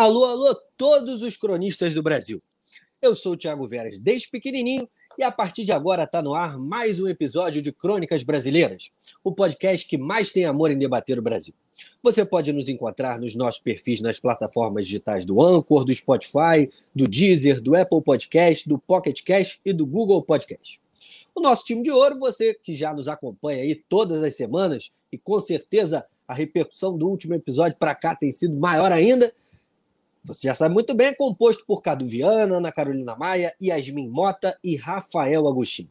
Alô, alô, todos os cronistas do Brasil. Eu sou o Thiago Veras, desde pequenininho, e a partir de agora está no ar mais um episódio de Crônicas Brasileiras, o podcast que mais tem amor em debater o Brasil. Você pode nos encontrar nos nossos perfis nas plataformas digitais do Anchor, do Spotify, do Deezer, do Apple Podcast, do Pocket Cast e do Google Podcast. O nosso time de ouro, você que já nos acompanha aí todas as semanas e com certeza a repercussão do último episódio para cá tem sido maior ainda, você já sabe muito bem, é composto por Cadu Viana, Ana Carolina Maia, Yasmin Mota e Rafael Agostinho.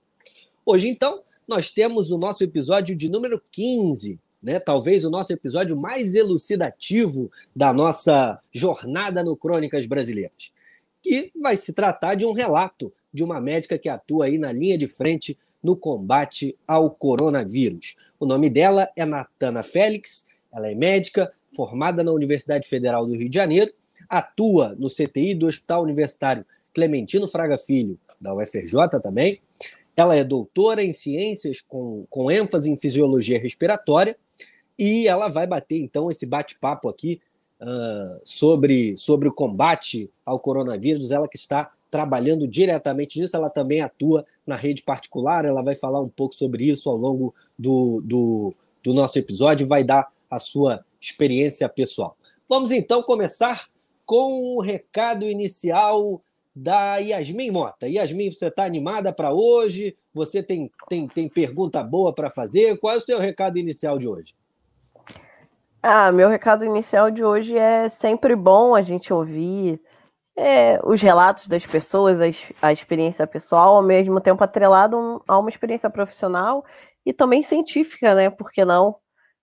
Hoje, então, nós temos o nosso episódio de número 15, né? talvez o nosso episódio mais elucidativo da nossa jornada no Crônicas Brasileiras, que vai se tratar de um relato de uma médica que atua aí na linha de frente no combate ao coronavírus. O nome dela é Natana Félix, ela é médica, formada na Universidade Federal do Rio de Janeiro atua no CTI do Hospital Universitário Clementino Fraga Filho, da UFRJ também. Ela é doutora em ciências com, com ênfase em fisiologia respiratória e ela vai bater então esse bate-papo aqui uh, sobre, sobre o combate ao coronavírus. Ela que está trabalhando diretamente nisso, ela também atua na rede particular. Ela vai falar um pouco sobre isso ao longo do, do, do nosso episódio, vai dar a sua experiência pessoal. Vamos então começar com o recado inicial da Yasmin Mota. Yasmin, você está animada para hoje? Você tem, tem, tem pergunta boa para fazer? Qual é o seu recado inicial de hoje? Ah, meu recado inicial de hoje é sempre bom a gente ouvir é, os relatos das pessoas, a, a, experiência pessoal, ao mesmo tempo atrelado a uma experiência profissional e também científica, né? Por que não?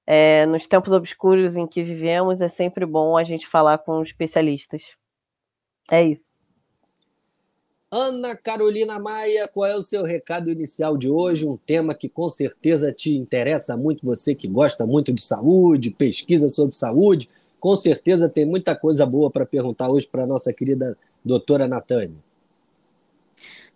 É, nos tempos obscuros em que vivemos, é sempre bom a gente falar com especialistas. É isso. Ana Carolina Maia, qual é o seu recado inicial de hoje? Um tema que com certeza te interessa muito, você que gosta muito de saúde, pesquisa sobre saúde, com certeza tem muita coisa boa para perguntar hoje para a nossa querida doutora Natânia.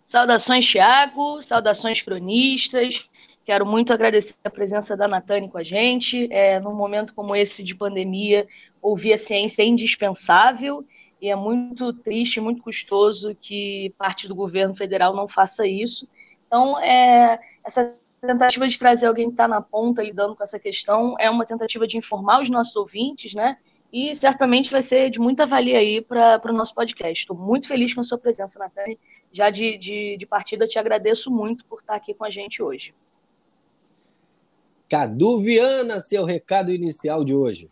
Saudações, Tiago, saudações cronistas. Quero muito agradecer a presença da Natane com a gente. É, num momento como esse de pandemia, ouvir a ciência é indispensável e é muito triste, muito custoso que parte do governo federal não faça isso. Então, é, essa tentativa de trazer alguém que está na ponta lidando com essa questão é uma tentativa de informar os nossos ouvintes, né? E certamente vai ser de muita valia aí para o nosso podcast. Estou muito feliz com a sua presença, Natane. Já de, de, de partida, te agradeço muito por estar aqui com a gente hoje. Cadu Viana, seu recado inicial de hoje.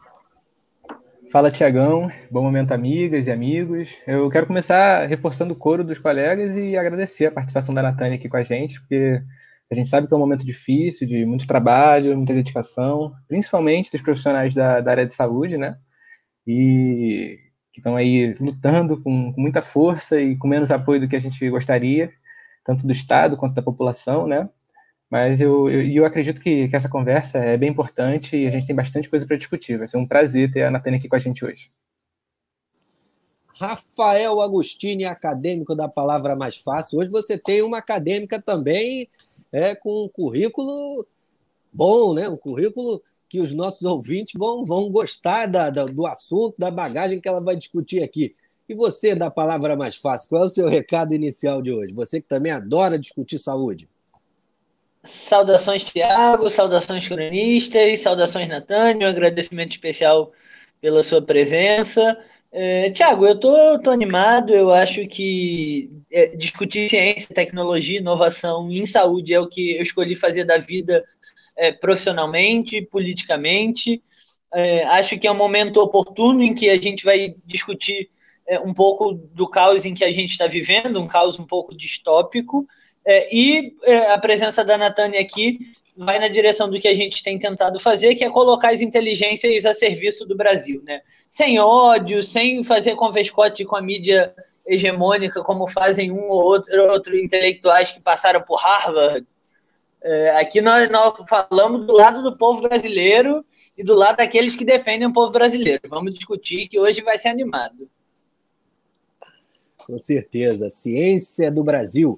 Fala, Tiagão. Bom momento, amigas e amigos. Eu quero começar reforçando o coro dos colegas e agradecer a participação da Natânia aqui com a gente, porque a gente sabe que é um momento difícil, de muito trabalho, muita dedicação, principalmente dos profissionais da, da área de saúde, né? E que estão aí lutando com, com muita força e com menos apoio do que a gente gostaria, tanto do Estado quanto da população, né? Mas eu, eu, eu acredito que, que, essa conversa é bem importante e a gente tem bastante coisa para discutir. Vai ser um prazer ter a Natânia aqui com a gente hoje. Rafael Agostini, acadêmico da Palavra Mais Fácil. Hoje você tem uma acadêmica também é, com um currículo bom, né? um currículo que os nossos ouvintes vão, vão gostar da, da, do assunto, da bagagem que ela vai discutir aqui. E você, da Palavra Mais Fácil, qual é o seu recado inicial de hoje? Você que também adora discutir saúde. Saudações, Tiago, saudações cronistas, saudações, Natânia, um agradecimento especial pela sua presença. É, Tiago, eu tô, tô animado, eu acho que é, discutir ciência, tecnologia, inovação em saúde é o que eu escolhi fazer da vida é, profissionalmente, politicamente. É, acho que é um momento oportuno em que a gente vai discutir é, um pouco do caos em que a gente está vivendo, um caos um pouco distópico, é, e é, a presença da Natânia aqui vai na direção do que a gente tem tentado fazer, que é colocar as inteligências a serviço do Brasil, né? Sem ódio, sem fazer convescote com a mídia hegemônica, como fazem um ou outro, outro intelectuais que passaram por Harvard. É, aqui nós, nós falamos do lado do povo brasileiro e do lado daqueles que defendem o povo brasileiro. Vamos discutir que hoje vai ser animado. Com certeza. Ciência do Brasil.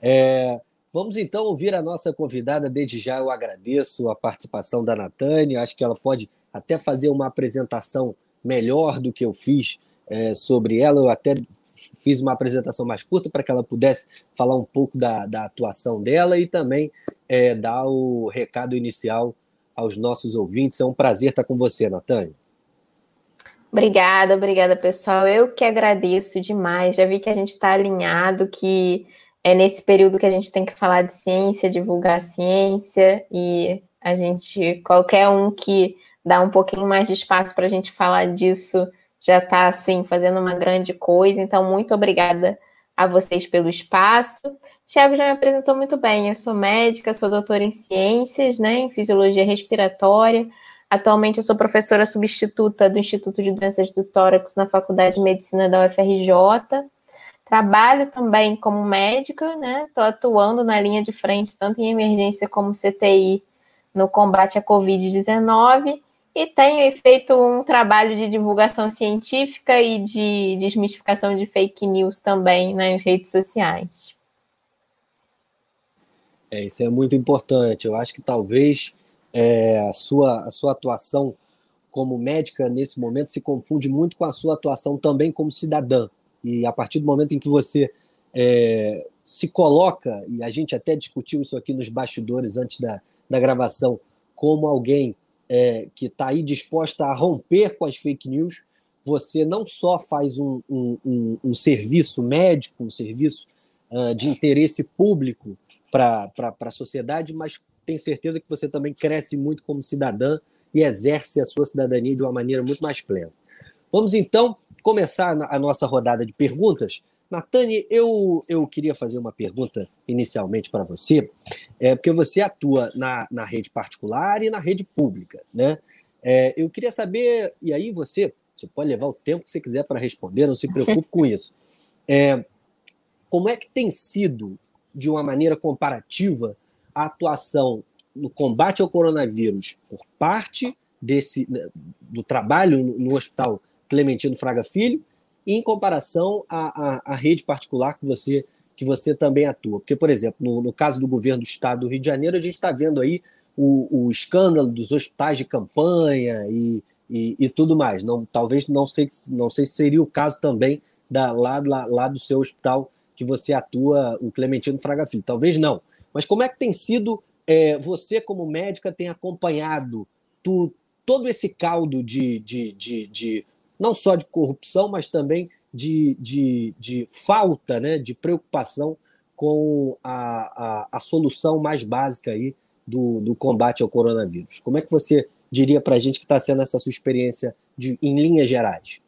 É, vamos então ouvir a nossa convidada. Desde já eu agradeço a participação da Natânia. Acho que ela pode até fazer uma apresentação melhor do que eu fiz é, sobre ela. Eu até fiz uma apresentação mais curta para que ela pudesse falar um pouco da, da atuação dela e também é, dar o recado inicial aos nossos ouvintes. É um prazer estar com você, Natânia. Obrigada, obrigada, pessoal. Eu que agradeço demais. Já vi que a gente está alinhado, que é nesse período que a gente tem que falar de ciência, divulgar a ciência, e a gente, qualquer um que dá um pouquinho mais de espaço para a gente falar disso, já está assim fazendo uma grande coisa. Então, muito obrigada a vocês pelo espaço. Tiago já me apresentou muito bem. Eu sou médica, sou doutora em ciências, né, em fisiologia respiratória. Atualmente eu sou professora substituta do Instituto de Doenças do Tórax na Faculdade de Medicina da UFRJ. Trabalho também como médica, né? Estou atuando na linha de frente, tanto em emergência como CTI, no combate à Covid-19 e tenho feito um trabalho de divulgação científica e de desmistificação de fake news também nas redes sociais. É, isso é muito importante. Eu acho que talvez é, a, sua, a sua atuação como médica nesse momento se confunde muito com a sua atuação também como cidadã. E a partir do momento em que você é, se coloca, e a gente até discutiu isso aqui nos bastidores antes da, da gravação, como alguém é, que está aí disposta a romper com as fake news, você não só faz um, um, um, um serviço médico, um serviço uh, de interesse público para a sociedade, mas tenho certeza que você também cresce muito como cidadã e exerce a sua cidadania de uma maneira muito mais plena. Vamos então começar a nossa rodada de perguntas. Natane, eu, eu queria fazer uma pergunta inicialmente para você, é, porque você atua na, na rede particular e na rede pública, né? É, eu queria saber, e aí você, você pode levar o tempo que você quiser para responder, não se preocupe com isso. É, como é que tem sido, de uma maneira comparativa, a atuação no combate ao coronavírus por parte desse do trabalho no Hospital Clementino Fraga Filho em comparação à, à, à, rede particular que você, que você também atua. Porque, por exemplo, no, no caso do governo do estado do Rio de Janeiro, a gente está vendo aí o, o, escândalo dos hospitais de campanha e, e, e, tudo mais. Não, talvez não sei, não sei se seria o caso também da, lá, lá, lá do seu hospital que você atua, o Clementino Fraga Filho. Talvez não. Mas como é que tem sido, é, você como médica tem acompanhado tu, todo esse caldo de, de, de, de não só de corrupção, mas também de, de, de falta né, de preocupação com a, a, a solução mais básica aí do, do combate ao coronavírus. Como é que você diria para a gente que está sendo essa sua experiência de, em linhas gerais?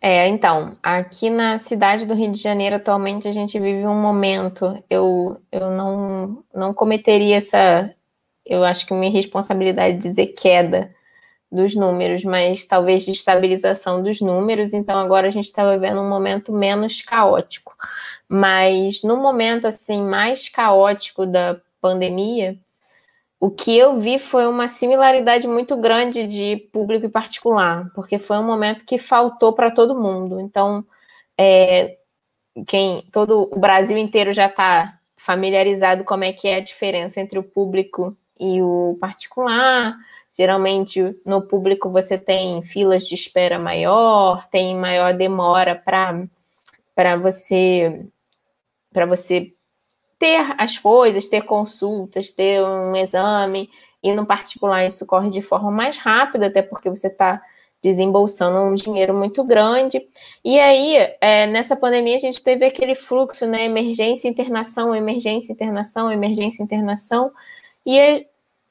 É, então, aqui na cidade do Rio de Janeiro, atualmente, a gente vive um momento, eu, eu não, não cometeria essa, eu acho que minha responsabilidade de dizer queda, dos números, mas talvez de estabilização dos números. Então agora a gente está vivendo um momento menos caótico. Mas no momento assim mais caótico da pandemia, o que eu vi foi uma similaridade muito grande de público e particular, porque foi um momento que faltou para todo mundo. Então, é, quem todo o Brasil inteiro já está familiarizado como é que é a diferença entre o público e o particular. Geralmente no público você tem filas de espera maior, tem maior demora para você para você ter as coisas, ter consultas, ter um exame, e no particular isso corre de forma mais rápida, até porque você está desembolsando um dinheiro muito grande. E aí, é, nessa pandemia, a gente teve aquele fluxo, né? Emergência, internação, emergência, internação, emergência, internação. E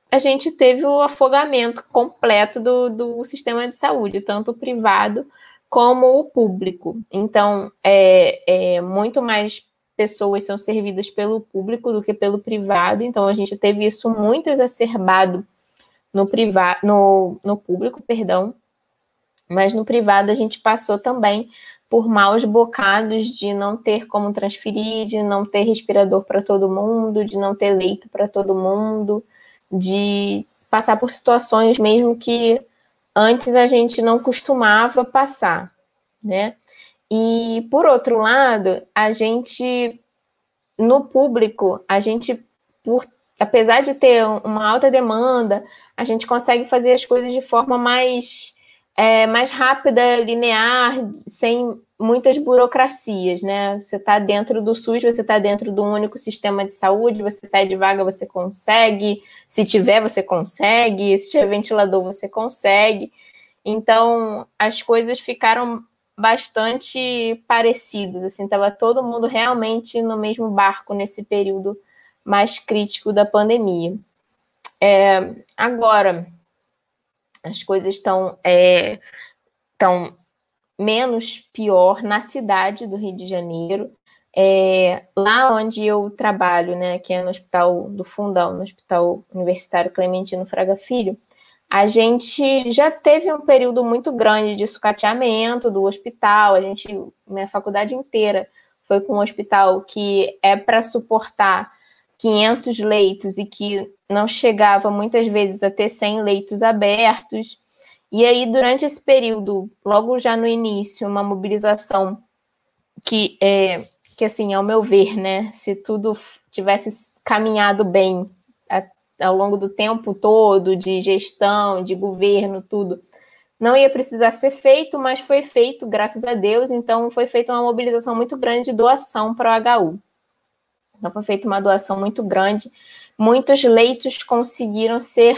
a gente teve o afogamento completo do, do sistema de saúde, tanto o privado como o público. Então, é, é, muito mais pessoas são servidas pelo público do que pelo privado. Então, a gente teve isso muito exacerbado no privado, no, no público, perdão. Mas no privado a gente passou também por maus bocados de não ter como transferir, de não ter respirador para todo mundo, de não ter leito para todo mundo de passar por situações mesmo que antes a gente não costumava passar, né? E por outro lado, a gente no público, a gente por apesar de ter uma alta demanda, a gente consegue fazer as coisas de forma mais é, mais rápida, linear, sem muitas burocracias, né? Você está dentro do SUS, você está dentro do único sistema de saúde, você pede vaga, você consegue, se tiver, você consegue, se tiver ventilador, você consegue. Então, as coisas ficaram bastante parecidas, assim, estava todo mundo realmente no mesmo barco nesse período mais crítico da pandemia. É, agora, as coisas estão é, tão menos pior na cidade do Rio de Janeiro. É, lá onde eu trabalho, né, que é no Hospital do Fundão, no Hospital Universitário Clementino Fraga Filho, a gente já teve um período muito grande de sucateamento do hospital. A gente, minha faculdade inteira foi com um hospital que é para suportar 500 leitos e que não chegava muitas vezes a ter 100 leitos abertos. E aí, durante esse período, logo já no início, uma mobilização que, é, que assim, ao meu ver, né, se tudo tivesse caminhado bem ao longo do tempo todo, de gestão, de governo, tudo, não ia precisar ser feito, mas foi feito, graças a Deus, então foi feita uma mobilização muito grande de doação para o HU. Então foi feita uma doação muito grande. Muitos leitos conseguiram ser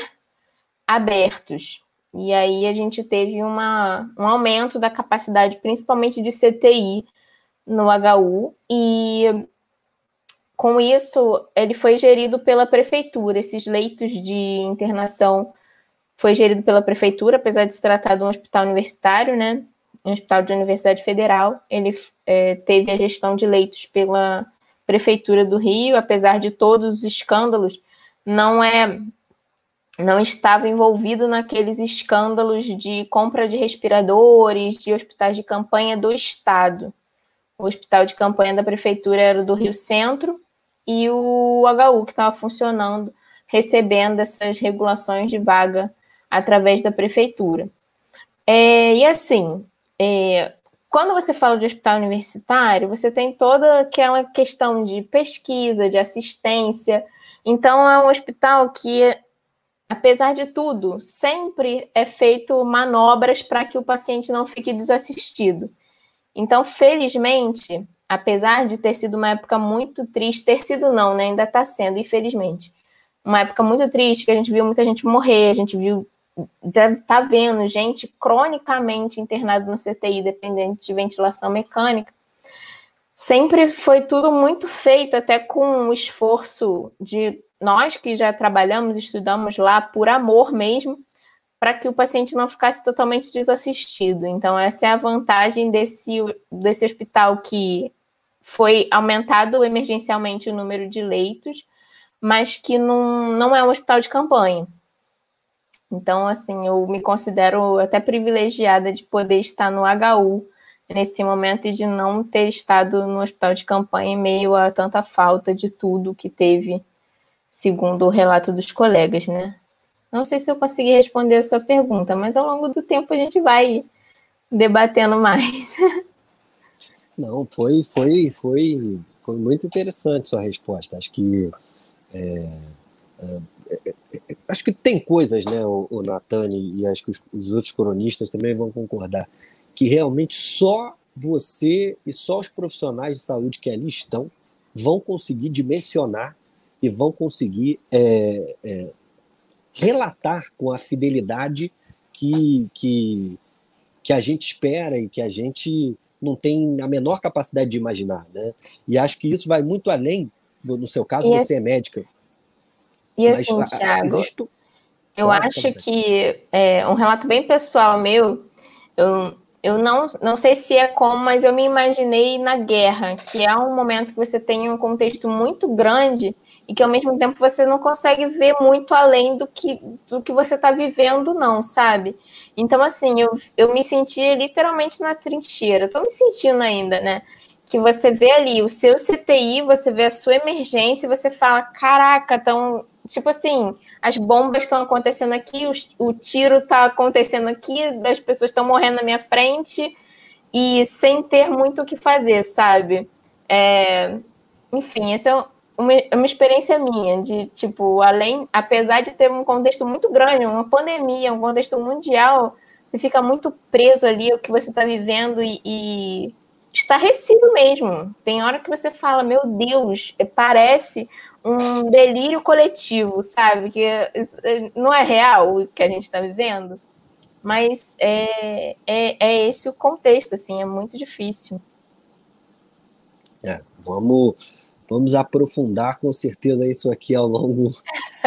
abertos. E aí a gente teve uma, um aumento da capacidade, principalmente de CTI no HU, e com isso ele foi gerido pela prefeitura. Esses leitos de internação foi gerido pela prefeitura, apesar de se tratar de um hospital universitário, né? Um hospital de Universidade Federal. Ele é, teve a gestão de leitos pela Prefeitura do Rio, apesar de todos os escândalos, não é não estava envolvido naqueles escândalos de compra de respiradores, de hospitais de campanha do Estado. O hospital de campanha da prefeitura era do Rio Centro e o HU, que estava funcionando, recebendo essas regulações de vaga através da prefeitura. É, e assim, é, quando você fala de hospital universitário, você tem toda aquela questão de pesquisa, de assistência. Então, é um hospital que, apesar de tudo, sempre é feito manobras para que o paciente não fique desassistido. Então, felizmente, apesar de ter sido uma época muito triste, ter sido não, né? Ainda está sendo, infelizmente. Uma época muito triste, que a gente viu muita gente morrer, a gente viu deve estar tá vendo gente cronicamente internada no CTI, dependente de ventilação mecânica. Sempre foi tudo muito feito, até com o esforço de nós que já trabalhamos, estudamos lá por amor mesmo, para que o paciente não ficasse totalmente desassistido. Então, essa é a vantagem desse, desse hospital que foi aumentado emergencialmente o número de leitos, mas que não, não é um hospital de campanha. Então, assim, eu me considero até privilegiada de poder estar no HU nesse momento e de não ter estado no hospital de campanha em meio a tanta falta de tudo que teve, segundo o relato dos colegas, né? Não sei se eu consegui responder a sua pergunta, mas ao longo do tempo a gente vai debatendo mais. Não, foi, foi, foi, foi muito interessante sua resposta. Acho que é, é, acho que tem coisas, né, o, o Natani e acho que os, os, outros cronistas também vão concordar, que realmente só você e só os profissionais de saúde que ali estão vão conseguir dimensionar e vão conseguir é, é, relatar com a fidelidade que, que, que a gente espera e que a gente não tem a menor capacidade de imaginar. Né? E acho que isso vai muito além, no seu caso, você é médica, e assim, Mas, Thiago, existe... eu acho que é, um relato bem pessoal meu, eu, eu não, não sei se é como, mas eu me imaginei na guerra, que é um momento que você tem um contexto muito grande e que ao mesmo tempo você não consegue ver muito além do que, do que você está vivendo, não, sabe? Então, assim, eu, eu me senti literalmente na trincheira, estou me sentindo ainda, né? Que você vê ali o seu CTI, você vê a sua emergência e você fala: caraca, estão tipo assim, as bombas estão acontecendo aqui, o, o tiro está acontecendo aqui, as pessoas estão morrendo na minha frente e sem ter muito o que fazer, sabe? É, enfim, essa é uma, é uma experiência minha de, tipo, além, apesar de ser um contexto muito grande, uma pandemia, um contexto mundial, você fica muito preso ali ao que você está vivendo e, e estarrecido mesmo. Tem hora que você fala, meu Deus, parece um delírio coletivo, sabe? Que é, não é real o que a gente está vivendo. Mas é, é, é esse o contexto, assim, é muito difícil. É, vamos, vamos aprofundar com certeza isso aqui ao longo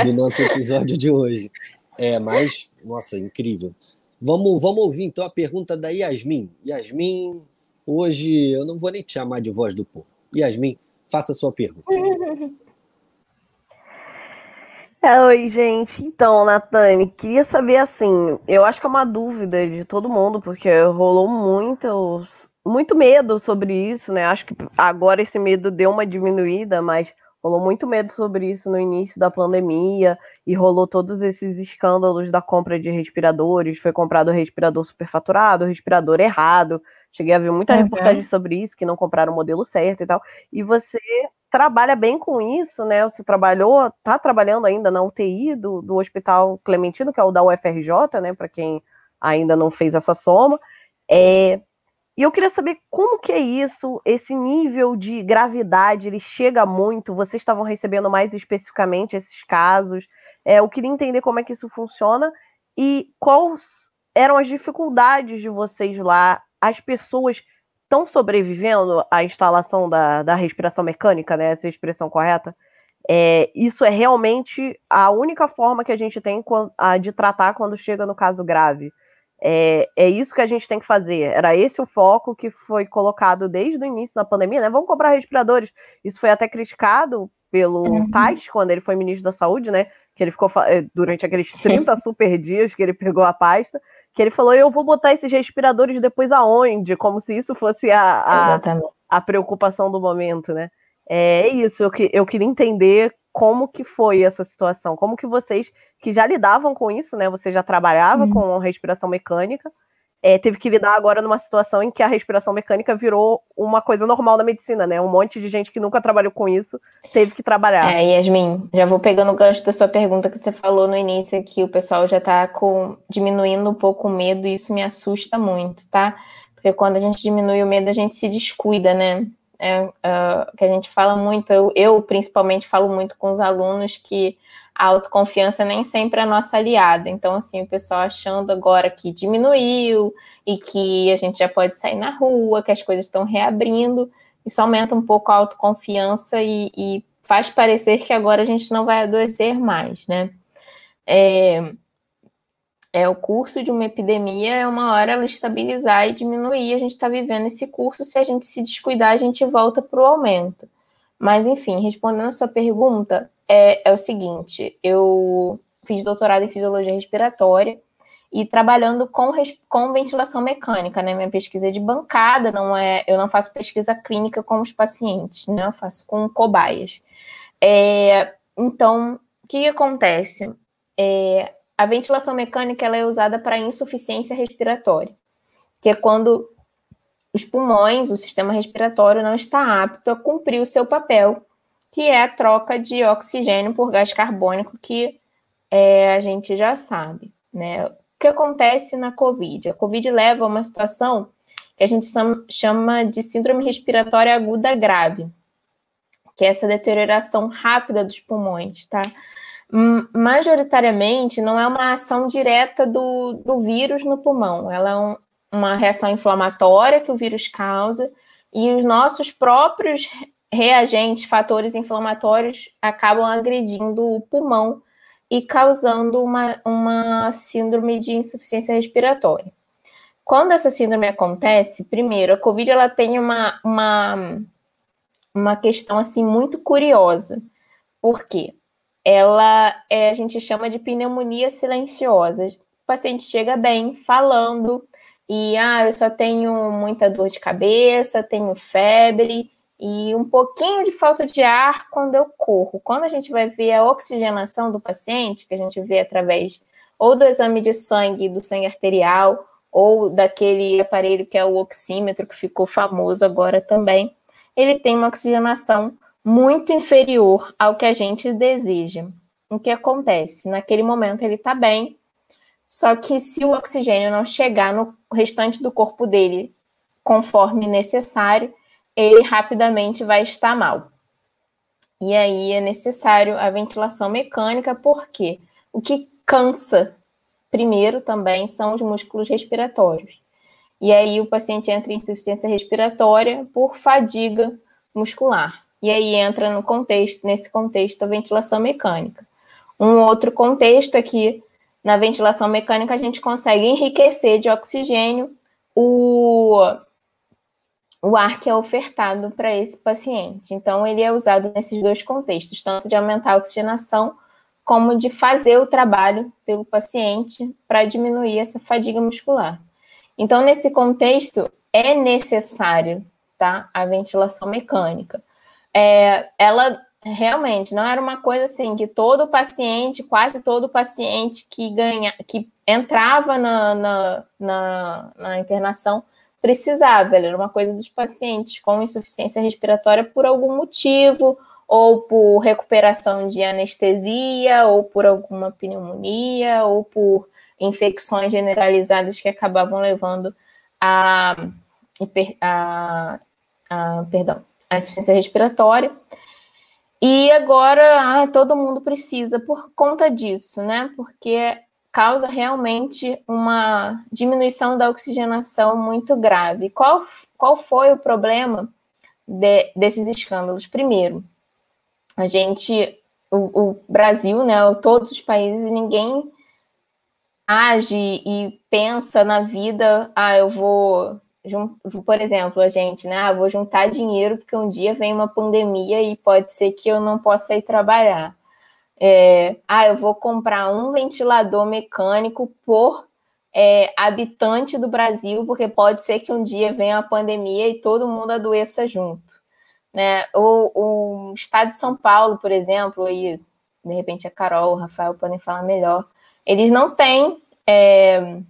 do nosso episódio de hoje. É, mas, nossa, incrível. Vamos, vamos ouvir então a pergunta da Yasmin. Yasmin, hoje eu não vou nem te chamar de voz do povo. Yasmin, faça a sua pergunta. Oi, gente. Então, Natane, queria saber assim, eu acho que é uma dúvida de todo mundo, porque rolou muito, muito medo sobre isso, né? Acho que agora esse medo deu uma diminuída, mas rolou muito medo sobre isso no início da pandemia e rolou todos esses escândalos da compra de respiradores, foi comprado respirador superfaturado, respirador errado. Cheguei a ver muita uhum. reportagem sobre isso, que não compraram o modelo certo e tal. E você trabalha bem com isso, né? Você trabalhou, está trabalhando ainda na UTI do, do Hospital Clementino, que é o da UFRJ, né? Para quem ainda não fez essa soma. É, e eu queria saber como que é isso, esse nível de gravidade, ele chega muito, vocês estavam recebendo mais especificamente esses casos, é, eu queria entender como é que isso funciona e quais eram as dificuldades de vocês lá, as pessoas estão sobrevivendo à instalação da, da respiração mecânica, né? Essa é a expressão correta. É, isso é realmente a única forma que a gente tem de tratar quando chega no caso grave. É, é, isso que a gente tem que fazer. Era esse o foco que foi colocado desde o início da pandemia, né? Vamos comprar respiradores. Isso foi até criticado pelo uhum. Tais, quando ele foi ministro da Saúde, né? Que ele ficou eh, durante aqueles 30 super dias que ele pegou a pasta, que ele falou: eu vou botar esses respiradores depois aonde? Como se isso fosse a, a, a preocupação do momento, né? É isso, eu, que, eu queria entender como que foi essa situação, como que vocês que já lidavam com isso, né? Você já trabalhava uhum. com respiração mecânica, é, teve que lidar agora numa situação em que a respiração mecânica virou uma coisa normal da medicina, né? Um monte de gente que nunca trabalhou com isso teve que trabalhar. É, Yasmin, já vou pegando o gancho da sua pergunta que você falou no início, que o pessoal já está com, diminuindo um pouco o medo, e isso me assusta muito, tá? Porque quando a gente diminui o medo, a gente se descuida, né? É, uh, que a gente fala muito, eu, eu principalmente falo muito com os alunos que a autoconfiança nem sempre é a nossa aliada. Então, assim, o pessoal achando agora que diminuiu e que a gente já pode sair na rua, que as coisas estão reabrindo, isso aumenta um pouco a autoconfiança e, e faz parecer que agora a gente não vai adoecer mais, né? É, é o curso de uma epidemia, é uma hora ela estabilizar e diminuir. A gente está vivendo esse curso, se a gente se descuidar, a gente volta para o aumento. Mas, enfim, respondendo a sua pergunta, é, é o seguinte: eu fiz doutorado em fisiologia respiratória e trabalhando com, com ventilação mecânica, né? Minha pesquisa é de bancada, não é, eu não faço pesquisa clínica com os pacientes, né? Eu faço com cobaias. É, então, o que, acontece? É, a ventilação mecânica ela é usada para insuficiência respiratória, que é quando os pulmões, o sistema respiratório não está apto a cumprir o seu papel que é a troca de oxigênio por gás carbônico, que é, a gente já sabe. Né? O que acontece na COVID? A COVID leva a uma situação que a gente chama de síndrome respiratória aguda grave, que é essa deterioração rápida dos pulmões, tá? Majoritariamente, não é uma ação direta do, do vírus no pulmão, ela é um, uma reação inflamatória que o vírus causa, e os nossos próprios reagentes, fatores inflamatórios acabam agredindo o pulmão e causando uma, uma síndrome de insuficiência respiratória. Quando essa síndrome acontece, primeiro, a COVID ela tem uma, uma, uma questão assim muito curiosa. Por quê? Ela é, a gente chama de pneumonia silenciosa. O paciente chega bem, falando, e ah, eu só tenho muita dor de cabeça, tenho febre, e um pouquinho de falta de ar quando eu corro. Quando a gente vai ver a oxigenação do paciente, que a gente vê através ou do exame de sangue, do sangue arterial, ou daquele aparelho que é o oxímetro, que ficou famoso agora também, ele tem uma oxigenação muito inferior ao que a gente deseja. O que acontece? Naquele momento ele está bem, Só que se o oxigênio não chegar no restante do corpo dele conforme necessário, ele rapidamente vai estar mal. E aí é necessário a ventilação mecânica, porque o que cansa primeiro também são os músculos respiratórios. E aí o paciente entra em insuficiência respiratória por fadiga muscular. E aí entra no contexto, nesse contexto, a ventilação mecânica. Um outro contexto é que na ventilação mecânica a gente consegue enriquecer de oxigênio o, o ar que é ofertado para esse paciente. Então, ele é usado nesses dois contextos, tanto de aumentar a oxigenação, como de fazer o trabalho pelo paciente para diminuir essa fadiga muscular. Então, nesse contexto, é necessário tá, a ventilação mecânica é, ela realmente não era uma coisa assim que todo paciente, quase todo paciente que ganha, que entrava na, na, na, na internação precisava, era uma coisa dos pacientes com insuficiência respiratória por algum motivo, ou por recuperação de anestesia, ou por alguma pneumonia, ou por infecções generalizadas que acabavam levando a, a, a perdão, a insuficiência respiratória. E agora ah, todo mundo precisa por conta disso, né? Porque causa realmente uma diminuição da oxigenação muito grave. Qual, qual foi o problema de, desses escândalos? Primeiro, a gente, o, o Brasil, né, todos os países, ninguém age e pensa na vida, ah, eu vou por exemplo, a gente, né? Ah, vou juntar dinheiro porque um dia vem uma pandemia e pode ser que eu não possa ir trabalhar. É, ah, eu vou comprar um ventilador mecânico por é, habitante do Brasil, porque pode ser que um dia venha a pandemia e todo mundo adoeça junto. Né? O, o estado de São Paulo, por exemplo, e de repente a Carol, o Rafael podem falar melhor, eles não têm. É,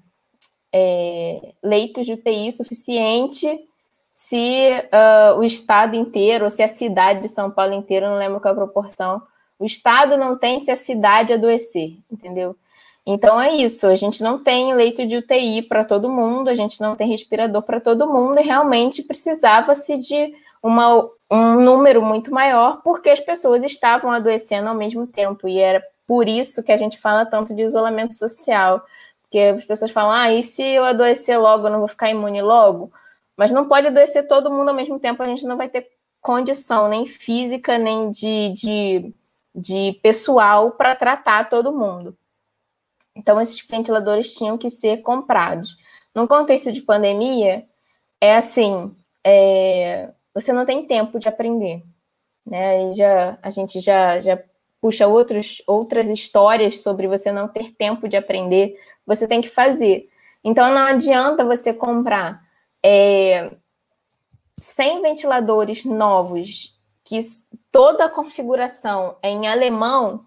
é, leitos de UTI suficiente se uh, o estado inteiro, ou se a cidade de São Paulo inteira, não lembro qual a proporção, o estado não tem se a cidade adoecer, entendeu? Então é isso, a gente não tem leito de UTI para todo mundo, a gente não tem respirador para todo mundo, e realmente precisava-se de uma, um número muito maior, porque as pessoas estavam adoecendo ao mesmo tempo, e era por isso que a gente fala tanto de isolamento social, porque as pessoas falam, ah, e se eu adoecer logo, eu não vou ficar imune logo? Mas não pode adoecer todo mundo ao mesmo tempo, a gente não vai ter condição, nem física, nem de, de, de pessoal para tratar todo mundo. Então, esses ventiladores tinham que ser comprados. No contexto de pandemia, é assim, é, você não tem tempo de aprender. Né? já, a gente já, já puxa outros, outras histórias sobre você não ter tempo de aprender, você tem que fazer. Então não adianta você comprar é, 100 ventiladores novos, que toda a configuração é em alemão,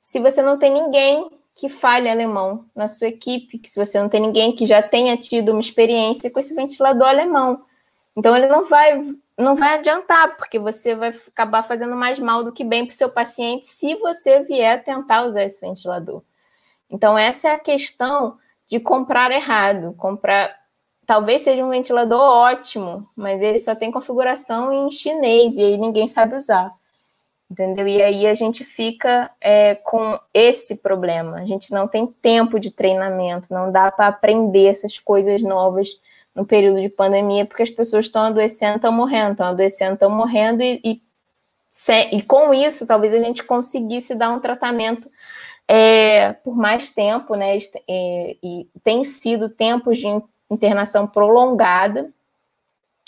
se você não tem ninguém que fale alemão na sua equipe, que se você não tem ninguém que já tenha tido uma experiência com esse ventilador alemão. Então ele não vai não vai adiantar, porque você vai acabar fazendo mais mal do que bem para o seu paciente se você vier tentar usar esse ventilador. Então, essa é a questão de comprar errado. Comprar. Talvez seja um ventilador ótimo, mas ele só tem configuração em chinês e aí ninguém sabe usar. Entendeu? E aí a gente fica é, com esse problema. A gente não tem tempo de treinamento, não dá para aprender essas coisas novas no período de pandemia, porque as pessoas estão adoecendo, estão morrendo, estão adoecendo, estão morrendo, e, e, e, com isso talvez a gente conseguisse dar um tratamento é, por mais tempo, né? E, e tem sido tempos de internação prolongada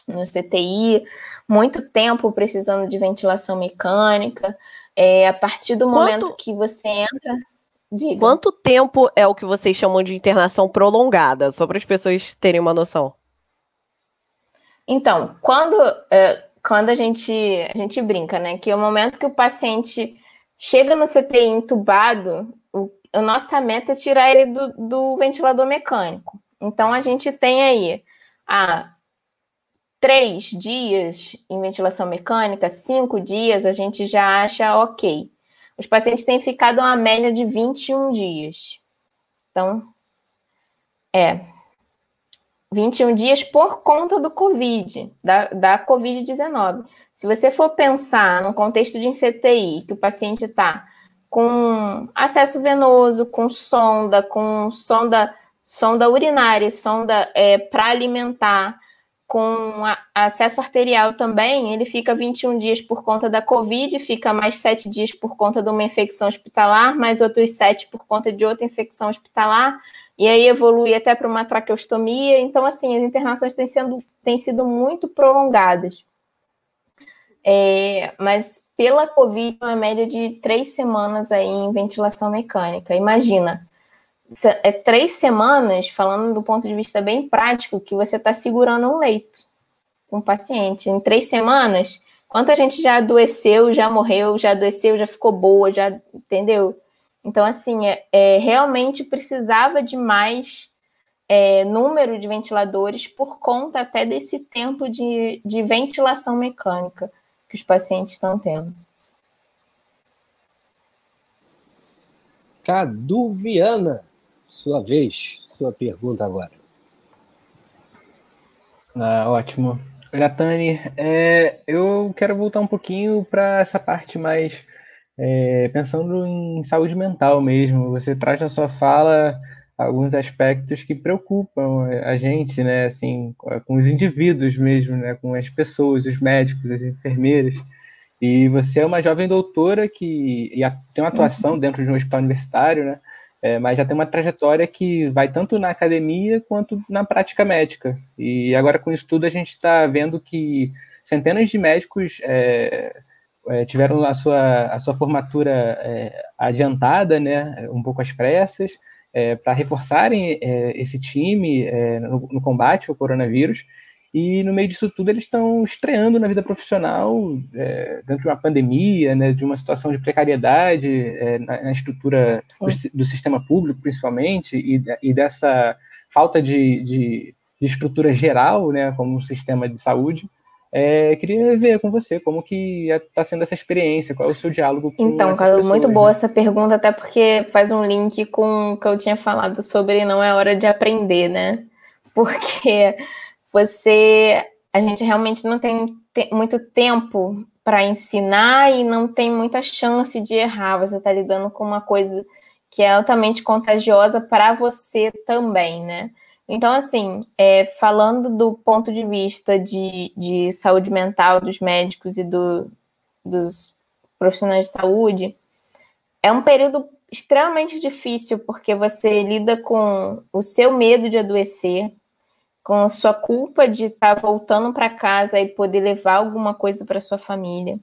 no CTI, muito tempo precisando de ventilação mecânica. É, a partir do momento Quanto... que você entra. Diga. Quanto tempo é o que vocês chamam de internação prolongada? Só para as pessoas terem uma noção. Então, quando, é, quando a, gente, a gente brinca, né? Que é o momento que o paciente chega no CTI entubado, o, a nossa meta é tirar ele do, do ventilador mecânico. Então, a gente tem aí a três dias em ventilação mecânica, cinco dias, a gente já acha ok. Os pacientes têm ficado uma média de 21 dias. Então, É. 21 dias por conta do Covid, da, da Covid-19. Se você for pensar no contexto de CTI, que o paciente está com acesso venoso, com sonda, com sonda, sonda urinária, sonda é, para alimentar, com acesso arterial também, ele fica 21 dias por conta da Covid, fica mais 7 dias por conta de uma infecção hospitalar, mais outros 7 por conta de outra infecção hospitalar, e aí evolui até para uma traqueostomia. Então, assim, as internações têm, sendo, têm sido muito prolongadas. É, mas pela Covid, uma média de três semanas aí em ventilação mecânica. Imagina, é três semanas, falando do ponto de vista bem prático, que você está segurando um leito com um paciente. Em três semanas, quanta gente já adoeceu, já morreu, já adoeceu, já ficou boa, já entendeu? Então, assim, é, é realmente precisava de mais é, número de ventiladores por conta até desse tempo de, de ventilação mecânica que os pacientes estão tendo. Cadu Viana. Sua vez, sua pergunta agora. Ah, ótimo. Natane, é, eu quero voltar um pouquinho para essa parte mais é, pensando em saúde mental mesmo. Você traz na sua fala alguns aspectos que preocupam a gente, né? Assim, com os indivíduos mesmo, né? Com as pessoas, os médicos, as enfermeiras. E você é uma jovem doutora que tem uma atuação dentro de um hospital universitário, né? É, mas já tem uma trajetória que vai tanto na academia quanto na prática médica. E agora, com isso tudo, a gente está vendo que centenas de médicos é, é, tiveram a sua, a sua formatura é, adiantada, né, um pouco às pressas, é, para reforçarem é, esse time no, no combate ao coronavírus. E no meio disso tudo, eles estão estreando na vida profissional, é, dentro de uma pandemia, né, de uma situação de precariedade é, na, na, estrutura do, do, sistema público, principalmente, e, e dessa falta de, de, de, estrutura geral, né, como um sistema de saúde. É, queria ver com você como que está sendo essa experiência, qual é o seu diálogo com Então, Carlos, muito boa né? essa pergunta, até porque faz um link com o que eu tinha falado sobre não é hora de aprender, né? Porque você a gente realmente não tem te, muito tempo para ensinar e não tem muita chance de errar. Você está lidando com uma coisa que é altamente contagiosa para você também, né? Então, assim, é, falando do ponto de vista de, de saúde mental dos médicos e do, dos profissionais de saúde, é um período extremamente difícil, porque você lida com o seu medo de adoecer, com a sua culpa de estar tá voltando para casa e poder levar alguma coisa para sua família.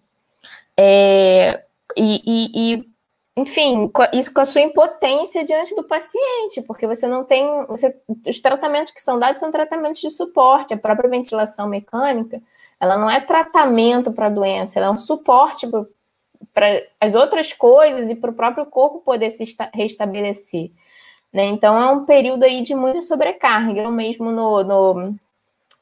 É, e, e, e, enfim, isso com a sua impotência diante do paciente, porque você não tem. Você, os tratamentos que são dados são tratamentos de suporte, a própria ventilação mecânica, ela não é tratamento para a doença, ela é um suporte para as outras coisas e para o próprio corpo poder se restabelecer. Né? Então é um período aí de muita sobrecarga. Eu mesmo no, no,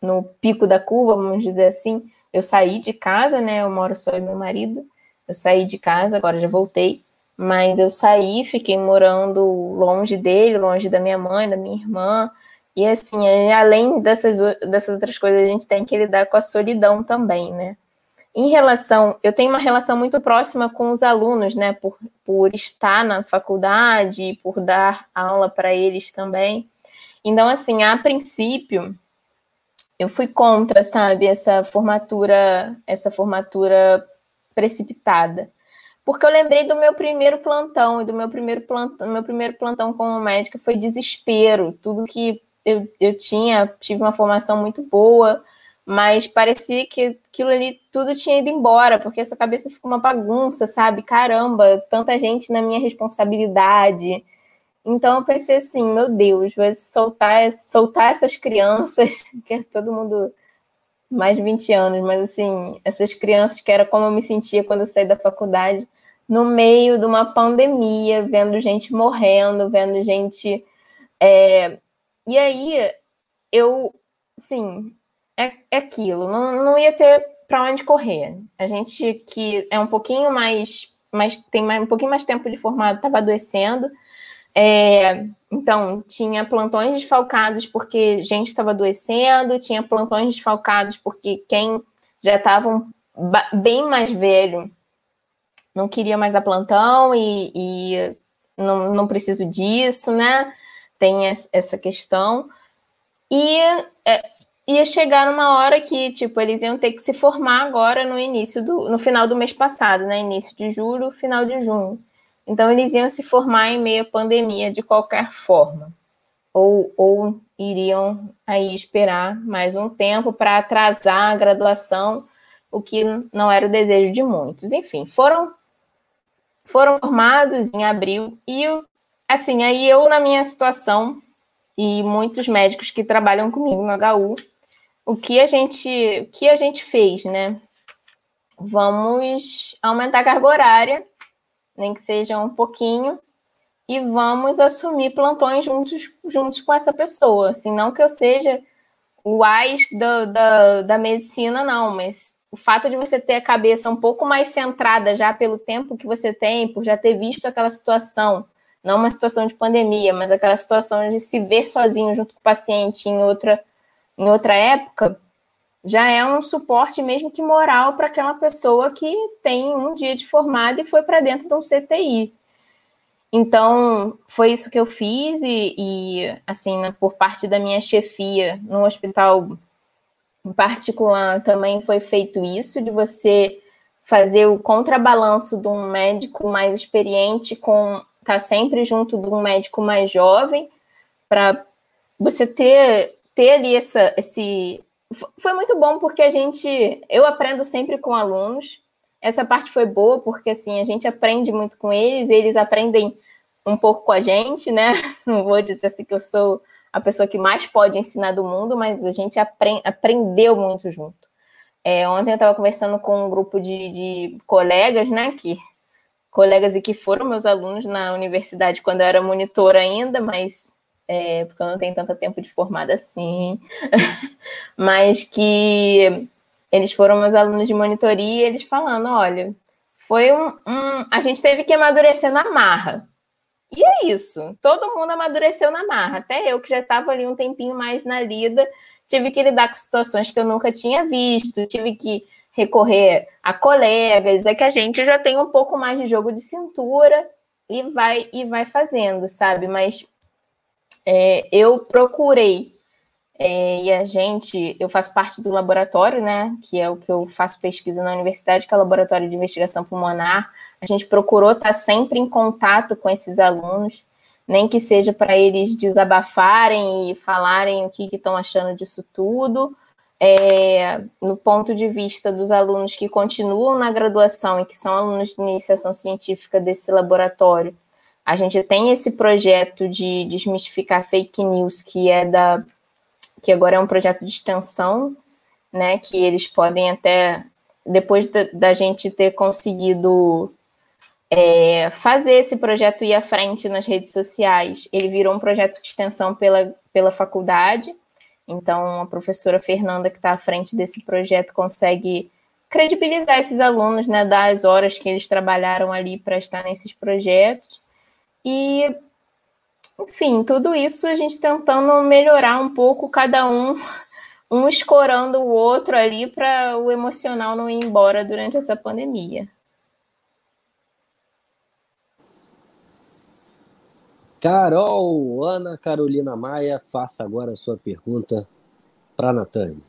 no pico da curva, vamos dizer assim, eu saí de casa, né? Eu moro só e meu marido. Eu saí de casa, agora já voltei, mas eu saí, fiquei morando longe dele, longe da minha mãe, da minha irmã. E assim, além dessas, dessas outras coisas, a gente tem que lidar com a solidão também, né? Em relação, eu tenho uma relação muito próxima com os alunos, né, por, por estar na faculdade, por dar aula para eles também. Então, assim, a princípio, eu fui contra, sabe, essa formatura, essa formatura precipitada. Porque eu lembrei do meu primeiro plantão, e do meu primeiro plantão, meu primeiro plantão como médica foi desespero. Tudo que eu, eu tinha, tive uma formação muito boa, mas parecia que aquilo ali tudo tinha ido embora, porque essa cabeça ficou uma bagunça, sabe? Caramba, tanta gente na minha responsabilidade. Então eu pensei assim, meu Deus, vou soltar, soltar essas crianças, que é todo mundo mais de 20 anos, mas assim, essas crianças que era como eu me sentia quando eu saí da faculdade, no meio de uma pandemia, vendo gente morrendo, vendo gente. É... E aí eu, sim, é, é aquilo, não, não ia ter para onde correr. A gente que é um pouquinho mais, mais tem mais, um pouquinho mais tempo de formado estava adoecendo, É, então, tinha plantões desfalcados porque gente estava adoecendo, tinha plantões desfalcados porque quem já estava bem mais velho não queria mais dar plantão e, e não, não preciso disso, né? Tem essa questão. E é, ia chegar numa hora que, tipo, eles iam ter que se formar agora no início do, no final do mês passado, né? Início de julho, final de junho. Então eles iam se formar em meio à pandemia de qualquer forma. Ou, ou iriam aí esperar mais um tempo para atrasar a graduação, o que não era o desejo de muitos. Enfim, foram foram formados em abril e assim, aí eu na minha situação e muitos médicos que trabalham comigo no HU, o que a gente, o que a gente fez, né? Vamos aumentar a carga horária, nem que seja um pouquinho, e vamos assumir plantões juntos, juntos com essa pessoa. Assim, não que eu seja o AIS da, da, da medicina, não, mas o fato de você ter a cabeça um pouco mais centrada já pelo tempo que você tem, por já ter visto aquela situação, não uma situação de pandemia, mas aquela situação de se ver sozinho junto com o paciente em outra, em outra época, já é um suporte mesmo que moral para aquela pessoa que tem um dia de formada e foi para dentro de um CTI. Então, foi isso que eu fiz, e, e assim, né, por parte da minha chefia no hospital em particular, também foi feito isso, de você fazer o contrabalanço de um médico mais experiente com estar tá sempre junto de um médico mais jovem, para você ter, ter ali essa, esse. Foi muito bom porque a gente. Eu aprendo sempre com alunos. Essa parte foi boa, porque assim, a gente aprende muito com eles, eles aprendem um pouco com a gente, né? Não vou dizer assim que eu sou a pessoa que mais pode ensinar do mundo, mas a gente aprend, aprendeu muito junto. É, ontem eu estava conversando com um grupo de, de, colegas, né, que colegas e que foram meus alunos na universidade quando eu era monitora ainda, mas é, porque eu não tenho tanto tempo de formada assim, mas que eles foram meus alunos de monitoria, eles falando, olha, foi um, um a gente teve que amadurecer na marra, e é isso. Todo mundo amadureceu na marra. Até eu, que já estava ali um tempinho mais na lida, tive que lidar com situações que eu nunca tinha visto, tive que recorrer a colegas. É que a gente já tem um pouco mais de jogo de cintura e vai e vai fazendo, sabe? Mas é, eu procurei é, e a gente, eu faço parte do laboratório, né? Que é o que eu faço pesquisa na universidade, que é o Laboratório de Investigação Pulmonar. A gente procurou estar sempre em contato com esses alunos, nem que seja para eles desabafarem e falarem o que estão achando disso tudo. É, no ponto de vista dos alunos que continuam na graduação e que são alunos de iniciação científica desse laboratório, a gente tem esse projeto de desmistificar fake news, que é da que agora é um projeto de extensão, né? Que eles podem até depois da, da gente ter conseguido é, fazer esse projeto ir à frente nas redes sociais. Ele virou um projeto de extensão pela, pela faculdade. Então, a professora Fernanda, que está à frente desse projeto, consegue credibilizar esses alunos, né, dar as horas que eles trabalharam ali para estar nesses projetos. E, enfim, tudo isso a gente tentando melhorar um pouco, cada um, um escorando o outro ali para o emocional não ir embora durante essa pandemia. Carol, Ana Carolina Maia, faça agora a sua pergunta para a.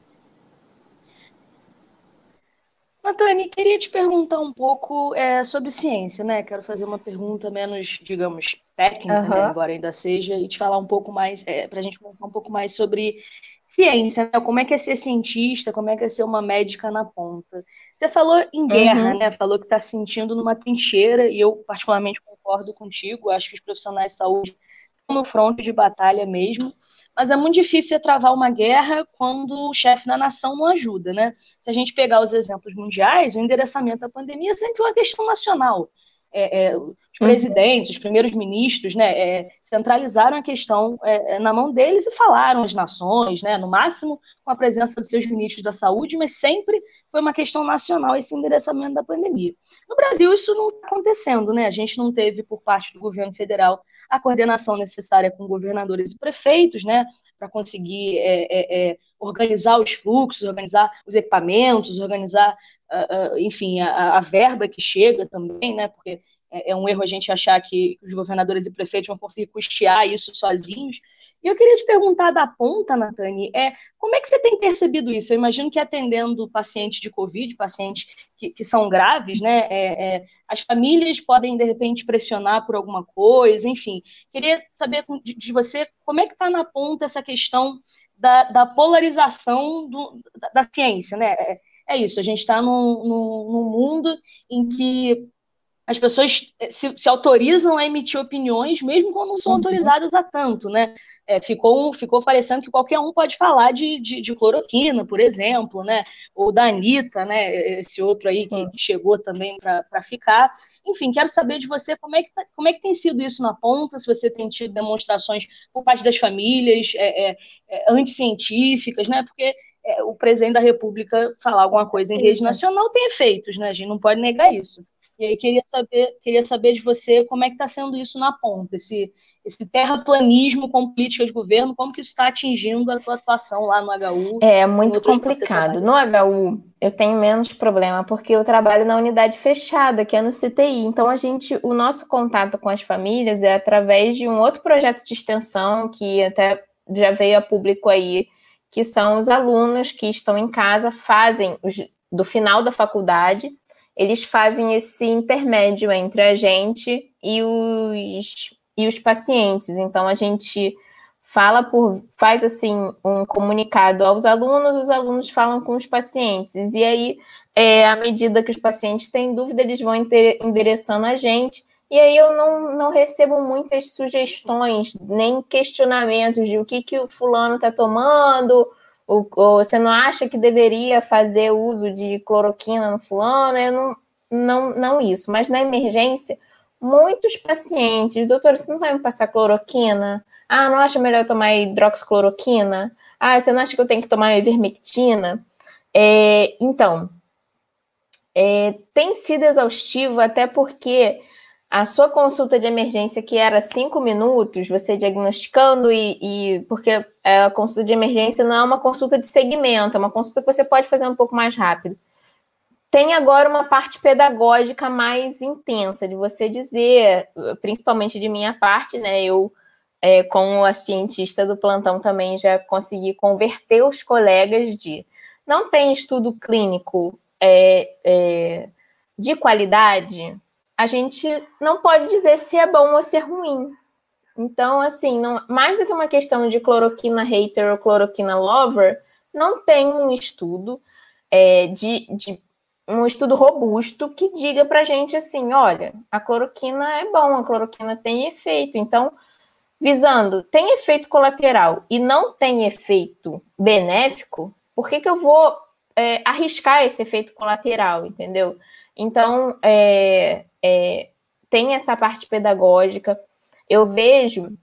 Natane, queria te perguntar um pouco é, sobre ciência, né? Quero fazer uma pergunta menos, digamos, técnica, uhum. né? embora ainda seja, e te falar um pouco mais, é, para a gente conversar um pouco mais sobre ciência, né? Como é que é ser cientista, como é que é ser uma médica na ponta. Você falou em guerra, uhum. né? Falou que está se sentindo numa trincheira, e eu particularmente concordo contigo. Acho que os profissionais de saúde estão no fronte de batalha mesmo. Mas é muito difícil travar uma guerra quando o chefe da nação não ajuda, né? Se a gente pegar os exemplos mundiais, o endereçamento da pandemia é sempre uma questão nacional. é, é, os uhum. presidentes, os primeiros ministros, né, é, centralizaram a questão é, é, na mão deles e falaram as nações, né, no máximo com a presença dos seus ministros da saúde, mas sempre foi uma questão nacional esse endereçamento da pandemia. No Brasil isso não está acontecendo, né? A gente não teve por parte do governo federal a coordenação necessária com governadores e prefeitos, né, para conseguir é, organizar os fluxos, organizar os equipamentos, organizar uh, enfim, a, a, verba que chega também, né? Porque é, é, um erro a gente achar que os governadores e prefeitos vão conseguir custear isso sozinhos. E eu queria te perguntar da ponta, Natane, é, como é que você tem percebido isso? Eu imagino que atendendo pacientes de Covid, pacientes que, que são graves, né? É, é, as famílias podem, de repente, pressionar por alguma coisa, enfim. Queria saber de, de você como é que está na ponta essa questão da, da polarização do, da, da, ciência, né? É, é isso, a gente está num, num, num, mundo em que as pessoas eh, se, se, autorizam a emitir opiniões, mesmo quando não são uhum. autorizadas a tanto, né? É, ficou, ficou parecendo que qualquer um pode falar de, de, de, cloroquina, por exemplo, né? Ou da Anitta, né? Esse outro aí Sim. que chegou também para ficar. Enfim, quero saber de você como é, que tá, como é que tem sido isso na ponta, se você tem tido demonstrações por parte das famílias é, é, é anticientíficas, né? Porque é, o presidente da República falar alguma coisa em rede nacional tem efeitos, né? A gente não pode negar isso. E aí queria saber, queria saber de você como é que está sendo isso na ponta, esse, esse terraplanismo com política de governo, como que isso está atingindo a sua atuação lá no HU? É muito complicado. No HU eu tenho menos problema, porque eu trabalho na unidade fechada, que é no CTI. Então a gente, o nosso contato com as famílias é através de um outro projeto de extensão que até já veio a público aí que são os alunos que estão em casa, fazem os, do final da faculdade, eles fazem esse intermédio entre a gente e os, e os pacientes. Então a gente fala por faz assim um comunicado aos alunos, os alunos falam com os pacientes e aí é, à medida que os pacientes têm dúvida eles vão endereçando a gente e aí eu não, não recebo muitas sugestões, nem questionamentos de o que, que o fulano está tomando, ou, ou, você não acha que deveria fazer uso de cloroquina no fulano, eu não, não, não isso. Mas na emergência, muitos pacientes, doutor, você não vai me passar cloroquina? Ah, não acha melhor tomar hidroxicloroquina? Ah, você não acha que eu tenho que tomar ivermectina? É, então, é, tem sido exaustivo até porque a sua consulta de emergência, que era cinco minutos, você diagnosticando e, e, porque a consulta de emergência não é uma consulta de segmento, é uma consulta que você pode fazer um pouco mais rápido. Tem agora uma parte pedagógica mais intensa de você dizer, principalmente de minha parte, né? Eu, é, como a cientista do plantão, também já consegui converter os colegas de não tem estudo clínico é, é, de qualidade a gente não pode dizer se é bom ou se é ruim. Então, assim, não, mais do que uma questão de cloroquina hater ou cloroquina lover, não tem um estudo é, de, de, um estudo robusto que diga para gente assim, olha, a cloroquina é bom, a cloroquina tem efeito. Então, visando, tem efeito colateral e não tem efeito benéfico, por que, que eu vou é, arriscar esse efeito colateral, entendeu? Então, é, é, tem essa parte pedagógica. Eu vejo,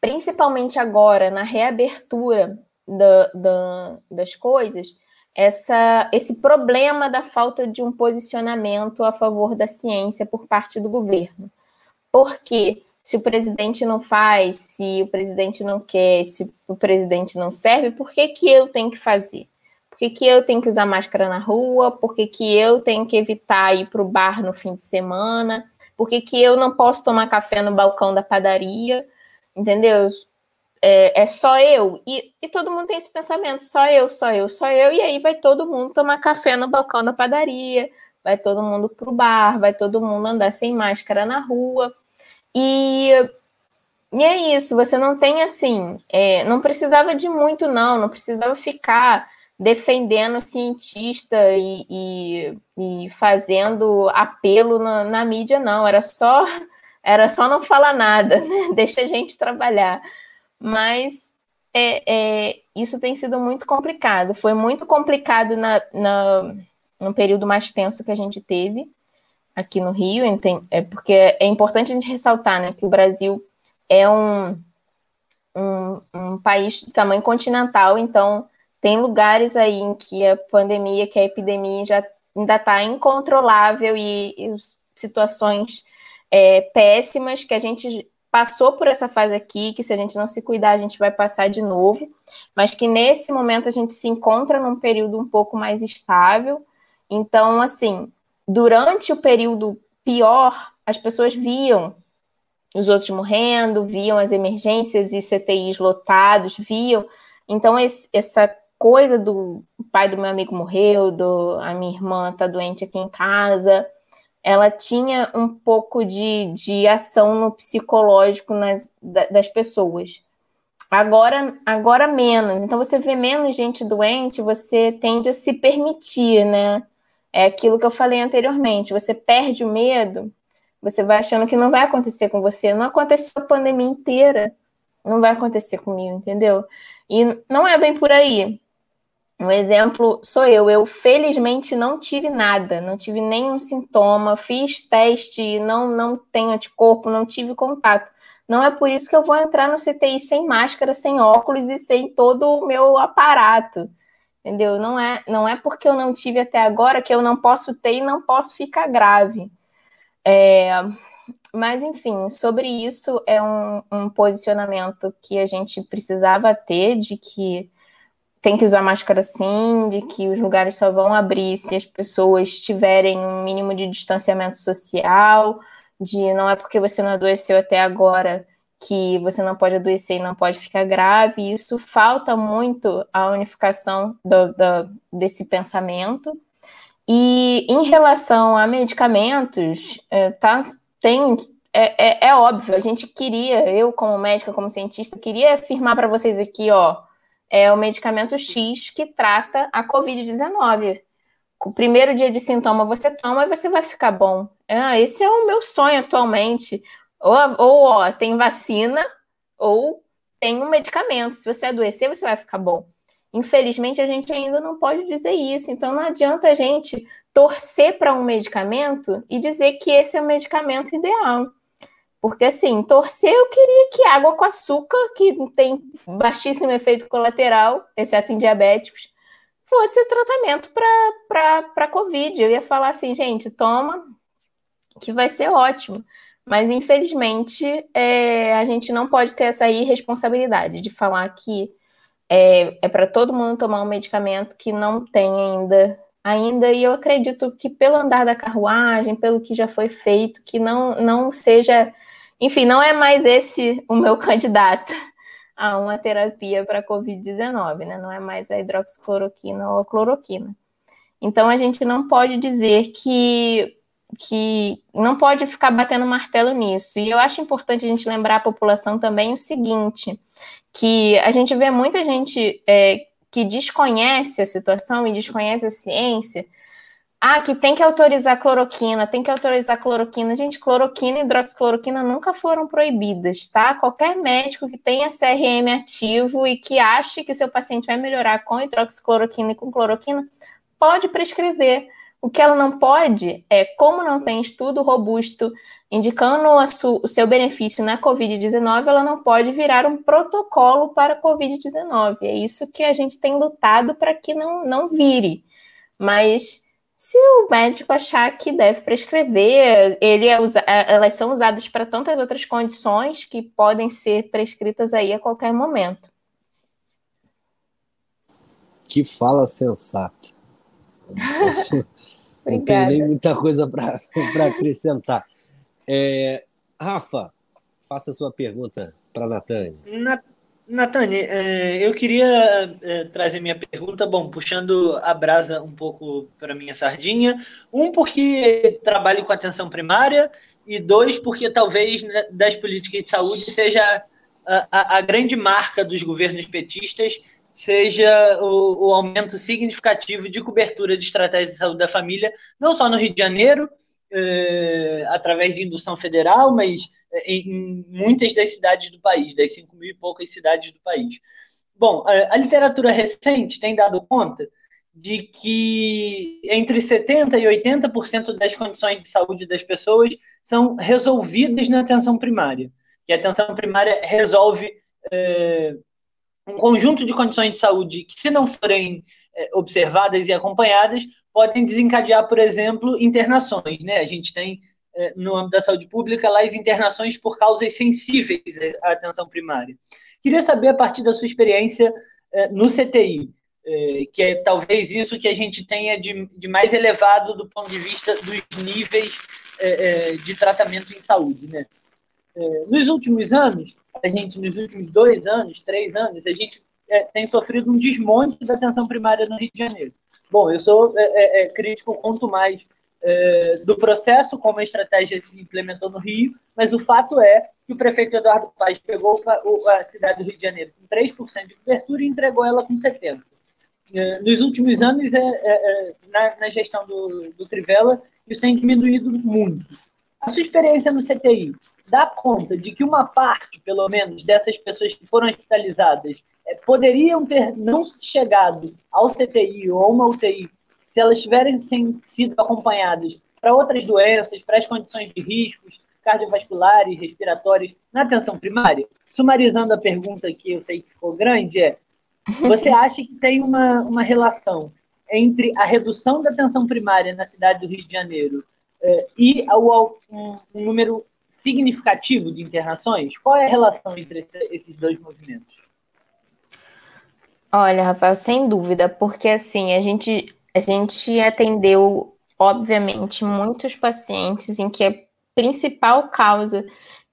principalmente agora, na reabertura da, da, das coisas, essa, esse problema da falta de um posicionamento a favor da ciência por parte do governo. Porque se o presidente não faz, se o presidente não quer, se o presidente não serve, por que, que eu tenho que fazer? Que, que eu tenho que usar máscara na rua? Por que, que eu tenho que evitar ir para o bar no fim de semana? Por que, que eu não posso tomar café no balcão da padaria? Entendeu? É, é só eu. E, e todo mundo tem esse pensamento: só eu, só eu, só eu. E aí vai todo mundo tomar café no balcão da padaria, vai todo mundo para o bar, vai todo mundo andar sem máscara na rua. E e é isso, você não tem assim, é, não precisava de muito, não, não precisava ficar defendendo cientista e, e, e fazendo apelo na, na, mídia, não. Era só, era só não falar nada, né? deixa a gente trabalhar. Mas é, é, isso tem sido muito complicado. Foi muito complicado na, na, no período mais tenso que a gente teve. aqui no Rio, é porque é importante a gente ressaltar né, que o Brasil é um, um, um país de tamanho continental, então tem lugares aí em que a pandemia, que a epidemia já ainda está incontrolável e, e situações é, péssimas que a gente passou por essa fase aqui, que se a gente não se cuidar, a gente vai passar de novo, mas que nesse momento a gente se encontra num período um pouco mais estável. Então, assim, durante o período pior, as pessoas viam os outros morrendo, viam as emergências e CTIs lotados, viam. Então, esse, essa coisa do pai do meu amigo morreu, do, a minha irmã está doente aqui em casa, ela tinha um pouco de, de ação no psicológico nas, das pessoas. Agora, agora menos. Então, você vê menos gente doente, você tende a se permitir, né? É aquilo que eu falei anteriormente. Você perde o medo, você vai achando que não vai acontecer com você. Não aconteceu a pandemia inteira. Não vai acontecer comigo, entendeu? E não é bem por aí. Um exemplo sou eu. Eu felizmente não tive nada, não tive nenhum sintoma, fiz teste, não, não tenho anticorpo, não tive contato. Não é por isso que eu vou entrar no CTI sem máscara, sem óculos e sem todo o meu aparato. Entendeu? Não é, não é porque eu não tive até agora que eu não posso ter e não posso ficar grave. É, mas, enfim, sobre isso é um, um posicionamento que a gente precisava ter de que tem que usar máscara sim, de que os lugares só vão abrir se as pessoas tiverem um mínimo de distanciamento social, de não é porque você não adoeceu até agora que você não pode adoecer e não pode ficar grave. Isso falta muito a unificação do, do, desse pensamento. E em relação a medicamentos, é, tá, tem, é, é, é óbvio, a gente queria, eu como médica, como cientista, queria afirmar para vocês aqui, ó, é o medicamento X que trata a Covid-19. O primeiro dia de sintoma você toma e você vai ficar bom. Ah, esse é o meu sonho atualmente. Ou, ou ó, tem vacina ou tem um medicamento. Se você adoecer, você vai ficar bom. Infelizmente, a gente ainda não pode dizer isso. Então, não adianta a gente torcer para um medicamento e dizer que esse é o medicamento ideal. Porque, assim, torcer eu queria que água com açúcar, que tem baixíssimo efeito colateral, exceto em diabéticos, fosse o tratamento para Covid. Eu ia falar assim, gente, toma, que vai ser ótimo. Mas, infelizmente, é, a gente não pode ter essa irresponsabilidade de falar que é, é para todo mundo tomar um medicamento que não tem ainda ainda, e eu acredito que pelo andar da carruagem, pelo que já foi feito, que não, não seja enfim, não é mais esse o meu candidato a uma terapia para Covid-19, né? Não é mais a hidroxicloroquina ou a cloroquina. Então a gente não pode dizer que que não pode ficar batendo martelo nisso. E eu acho importante a gente lembrar a população também o seguinte, que a gente vê muita gente é, que desconhece a situação e desconhece a ciência, ah, que tem que autorizar cloroquina, tem que autorizar cloroquina. Gente, cloroquina e hidroxicloroquina nunca foram proibidas, tá? Qualquer médico que tenha CRM ativo e que ache que seu paciente vai melhorar com hidroxicloroquina e com cloroquina, pode prescrever. O que ela não pode é, como não tem estudo robusto indicando o seu benefício na Covid-19, ela não pode virar um protocolo para a Covid-19. É isso que a gente tem lutado para que não, não vire. Mas se o médico achar que deve prescrever, ele é usa, é, elas são usadas para tantas outras condições que podem ser prescritas aí a qualquer momento. Que fala sensato. Não, não tenho nem muita coisa para acrescentar. É, Rafa, faça a sua pergunta para a Natânia. Na, Natane, é, eu queria é, trazer minha pergunta, bom, puxando a brasa um pouco para minha sardinha. Um, porque trabalho com atenção primária, e dois, porque talvez né, das políticas de saúde seja a, a, grande marca dos governos petistas seja o, o, aumento significativo de cobertura de estratégias de saúde da família, não só no Rio de Janeiro, é, através de indução federal, mas em muitas das cidades do país, das 5 mil e poucas cidades do país. Bom, a, literatura recente tem dado conta de que entre 70% e 80% das condições de saúde das pessoas são resolvidas na atenção primária. Que a atenção primária resolve é, um conjunto de condições de saúde que, se não forem observadas e acompanhadas, podem desencadear, por exemplo, internações. Né? A gente tem, é, no âmbito da saúde pública, lá as internações por causas sensíveis à atenção primária. Queria saber, a partir da sua experiência é, no CTI, é, que é talvez isso que a gente tenha de, de mais elevado do ponto de vista dos níveis de tratamento em saúde. Né? nos últimos anos, a gente, nos últimos dois anos, três anos, a gente tem sofrido um desmonte da atenção primária no Rio de Janeiro. Bom, eu sou é, é, crítico quanto mais é, do processo, como a estratégia se implementou no Rio, mas o fato é que o prefeito Eduardo Paz pegou a cidade do Rio de Janeiro com 3% de cobertura e entregou ela com 70%. É, nos últimos anos, é, é, é, na, na, gestão do, do Trivela, isso tem diminuído muito. A sua experiência no CTI dá conta de que uma parte, pelo menos, dessas pessoas que foram hospitalizadas é, poderiam ter não chegado ao CTI ou a uma UTI se elas tiverem sido acompanhadas para outras doenças, para as condições de riscos cardiovasculares, respiratórios, na atenção primária? Sumarizando a pergunta que eu sei que ficou grande, é você acha que tem uma, uma relação entre a redução da atenção primária na cidade do Rio de Janeiro eh, e ao, um, um, número significativo de internações? Qual é a relação entre esses dois movimentos? Olha, Rafael, sem dúvida, porque assim, a gente, a gente atendeu, obviamente, muitos pacientes em que a principal causa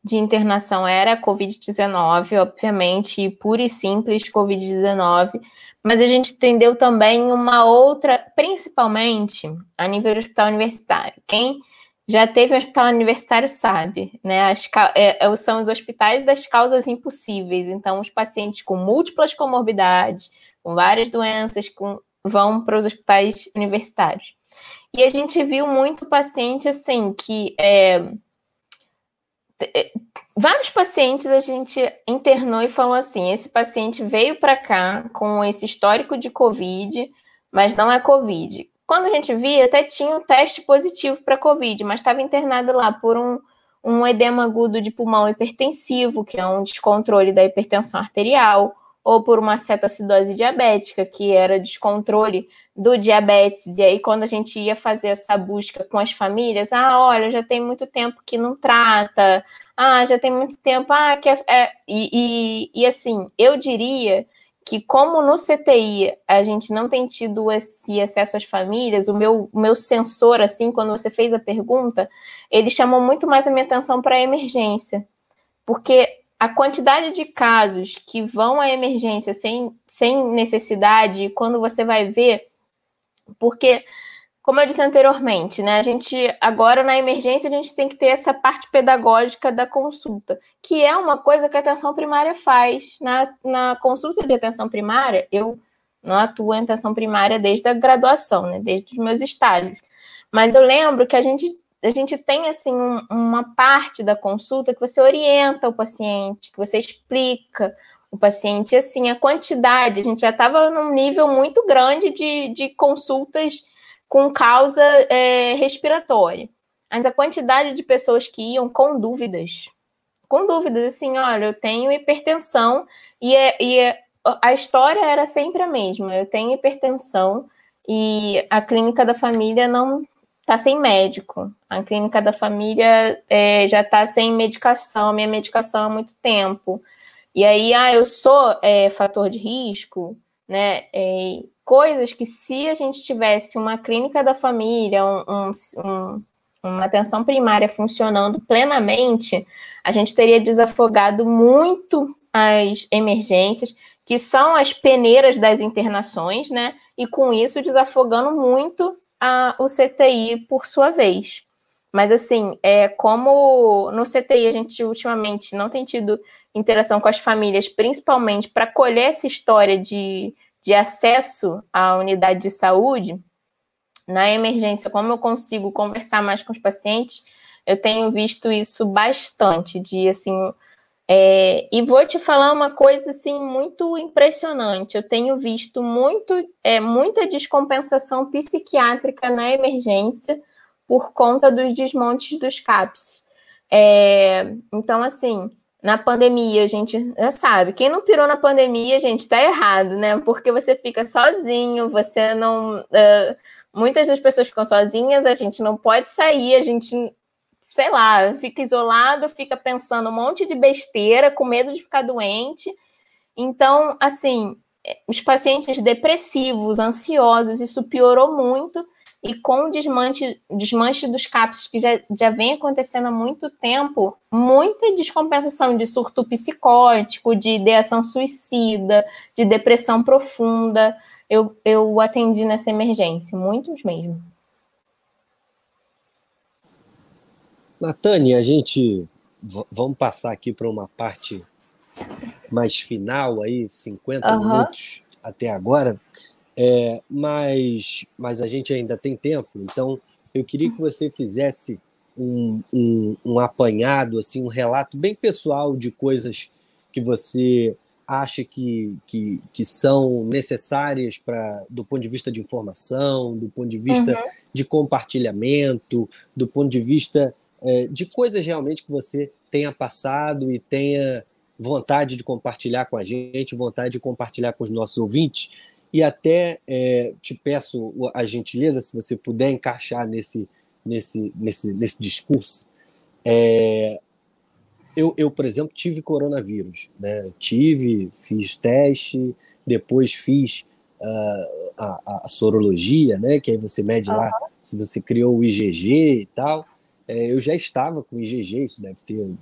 de internação era a Covid-19, obviamente, pura e simples Covid-19, mas a gente entendeu também uma outra, principalmente a nível hospital universitário. Quem já teve um hospital universitário sabe, né? As, é, é, são os hospitais das causas impossíveis. Então, os pacientes com múltiplas comorbidades, com várias doenças, com, vão para os hospitais universitários. E a gente viu muito paciente assim que é, é, vários pacientes a gente internou e falou assim: esse paciente veio para cá com esse histórico de Covid, mas não é Covid. Quando a gente via, até tinha um teste positivo para Covid, mas estava internado lá por um, um edema agudo de pulmão hipertensivo, que é um descontrole da hipertensão arterial, ou por uma cetoacidose diabética, que era descontrole do diabetes. E aí, quando a gente ia fazer essa busca com as famílias, ah, olha, já tem muito tempo que não trata, ah, já tem muito tempo, ah, que é. é e, e, e assim, eu diria que como no CTI a gente não tem tido esse acesso às famílias, o meu, o meu sensor, assim, quando você fez a pergunta, ele chamou muito mais a minha atenção para a emergência. Porque a quantidade de casos que vão à emergência sem, sem necessidade, quando você vai ver, porque, como eu disse anteriormente, né, a gente agora na emergência a gente tem que ter essa parte pedagógica da consulta, que é uma coisa que a atenção primária faz. Na, na consulta de atenção primária, eu não atuo em atenção primária desde a graduação, né, desde os meus estágios. Mas eu lembro que a gente a gente tem assim um, uma parte da consulta que você orienta o paciente, que você explica o paciente, assim, a quantidade, a gente já estava num nível muito grande de, de consultas com causa é, respiratória. Mas a quantidade de pessoas que iam com dúvidas, com dúvidas, assim, olha, eu tenho hipertensão e, é, e é, a história era sempre a mesma, eu tenho hipertensão e a clínica da família não está sem médico. A clínica da família é, já está sem medicação, minha medicação há muito tempo. E aí, ah, eu sou é, fator de risco, né? Coisas que se a gente tivesse uma clínica da família, um, um, uma atenção primária funcionando plenamente, a gente teria desafogado muito as emergências, que são as peneiras das internações, né? E com isso desafogando muito a, o CTI por sua vez. Mas assim, é como no CTI a gente ultimamente não tem tido interação com as famílias, principalmente para colher essa história de, de acesso à unidade de saúde, na emergência, como eu consigo conversar mais com os pacientes, eu tenho visto isso bastante, de assim, É, e vou te falar uma coisa assim muito impressionante. Eu tenho visto muito, é, muita descompensação psiquiátrica na emergência por conta dos desmontes dos CAPs. É, então, assim, na pandemia, a gente já sabe, quem não pirou na pandemia, gente, tá errado, né? Porque você fica sozinho, você não. Uh, muitas das pessoas ficam sozinhas, a gente não pode sair, a gente sei lá, fica isolado, fica pensando um monte de besteira, com medo de ficar doente. Então, assim, é, os pacientes depressivos, ansiosos, isso piorou muito. E com o desmanche, desmanche dos CAPs, que já, já vem acontecendo há muito tempo, muita descompensação de surto psicótico, de ideação suicida, de depressão profunda. Eu, eu atendi nessa emergência, muitos mesmo. Natânia, a gente vamos passar aqui para uma parte mais final aí, 50 uhum. minutos até agora, é, mas, mas a gente ainda tem tempo, então eu queria que você fizesse um, um, um apanhado, assim, um relato bem pessoal de coisas que você acha que, que, que são necessárias para do ponto de vista de informação, do ponto de vista uhum. de compartilhamento, do ponto de vista é, de coisas realmente que você tenha passado e tenha vontade de compartilhar com a gente, vontade de compartilhar com os nossos ouvintes. E até é, te peço a gentileza, se você puder encaixar nesse, nesse, nesse, nesse discurso. É, eu, eu, por exemplo, tive coronavírus. Né? Tive, fiz teste, depois fiz uh, a, a, sorologia, né? que aí você mede uhum. lá se você criou o IgG e tal. É, eu já estava com IgG, isso deve ter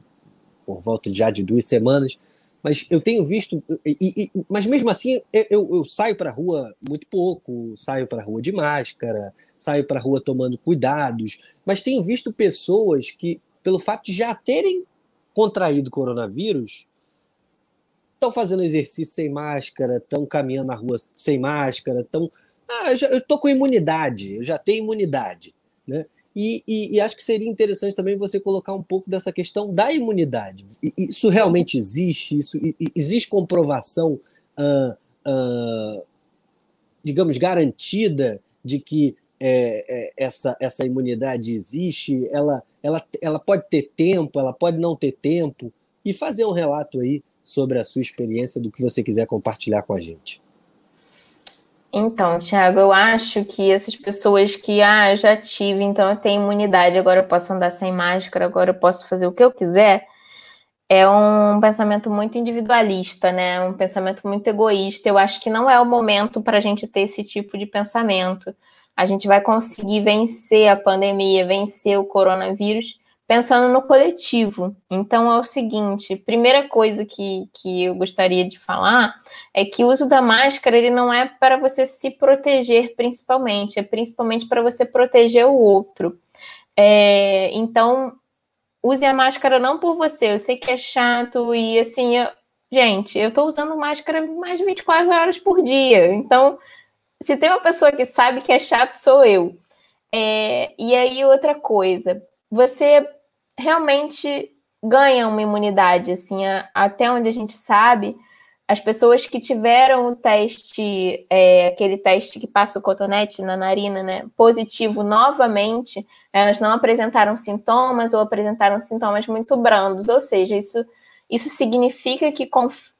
por volta já de duas semanas, mas eu tenho visto, e, e, mas mesmo assim eu, eu saio para rua muito pouco, saio para rua de máscara, saio para rua tomando cuidados, mas tenho visto pessoas que, pelo fato de já terem contraído coronavírus, estão fazendo exercício sem máscara, estão caminhando na rua sem máscara, estão. Ah, eu estou com imunidade, eu já tenho imunidade. Né? E, e, e, acho que seria interessante também você colocar um pouco dessa questão da imunidade. Isso realmente existe? Isso existe comprovação, digamos, garantida de que é, é, essa, essa imunidade existe? Ela, ela, ela pode ter tempo, ela pode não ter tempo? E fazer um relato aí sobre a sua experiência do que você quiser compartilhar com a gente. Então, Thiago, eu acho que essas pessoas que, ah, já tive, então eu tenho imunidade, agora eu posso andar sem máscara, agora eu posso fazer o que eu quiser, é um pensamento muito individualista, né? Um pensamento muito egoísta. Eu acho que não é o momento para a gente ter esse tipo de pensamento. A gente vai conseguir vencer a pandemia, vencer o coronavírus pensando no coletivo. Então é o seguinte, primeira coisa que, que eu gostaria de falar é que o uso da máscara ele não é para você se proteger principalmente, é principalmente para você proteger o outro. É, então use a máscara não por você, eu sei que é chato e assim, eu, gente, eu estou usando máscara mais de 24 horas por dia, então se tem uma pessoa que sabe que é chato, sou eu. É, e aí, outra coisa, você realmente ganha uma imunidade, assim, a, até onde a gente sabe, as pessoas que tiveram o teste, é, aquele teste que passa o cotonete na narina, né, positivo novamente, elas não apresentaram sintomas ou apresentaram sintomas muito brandos, ou seja, isso, isso significa que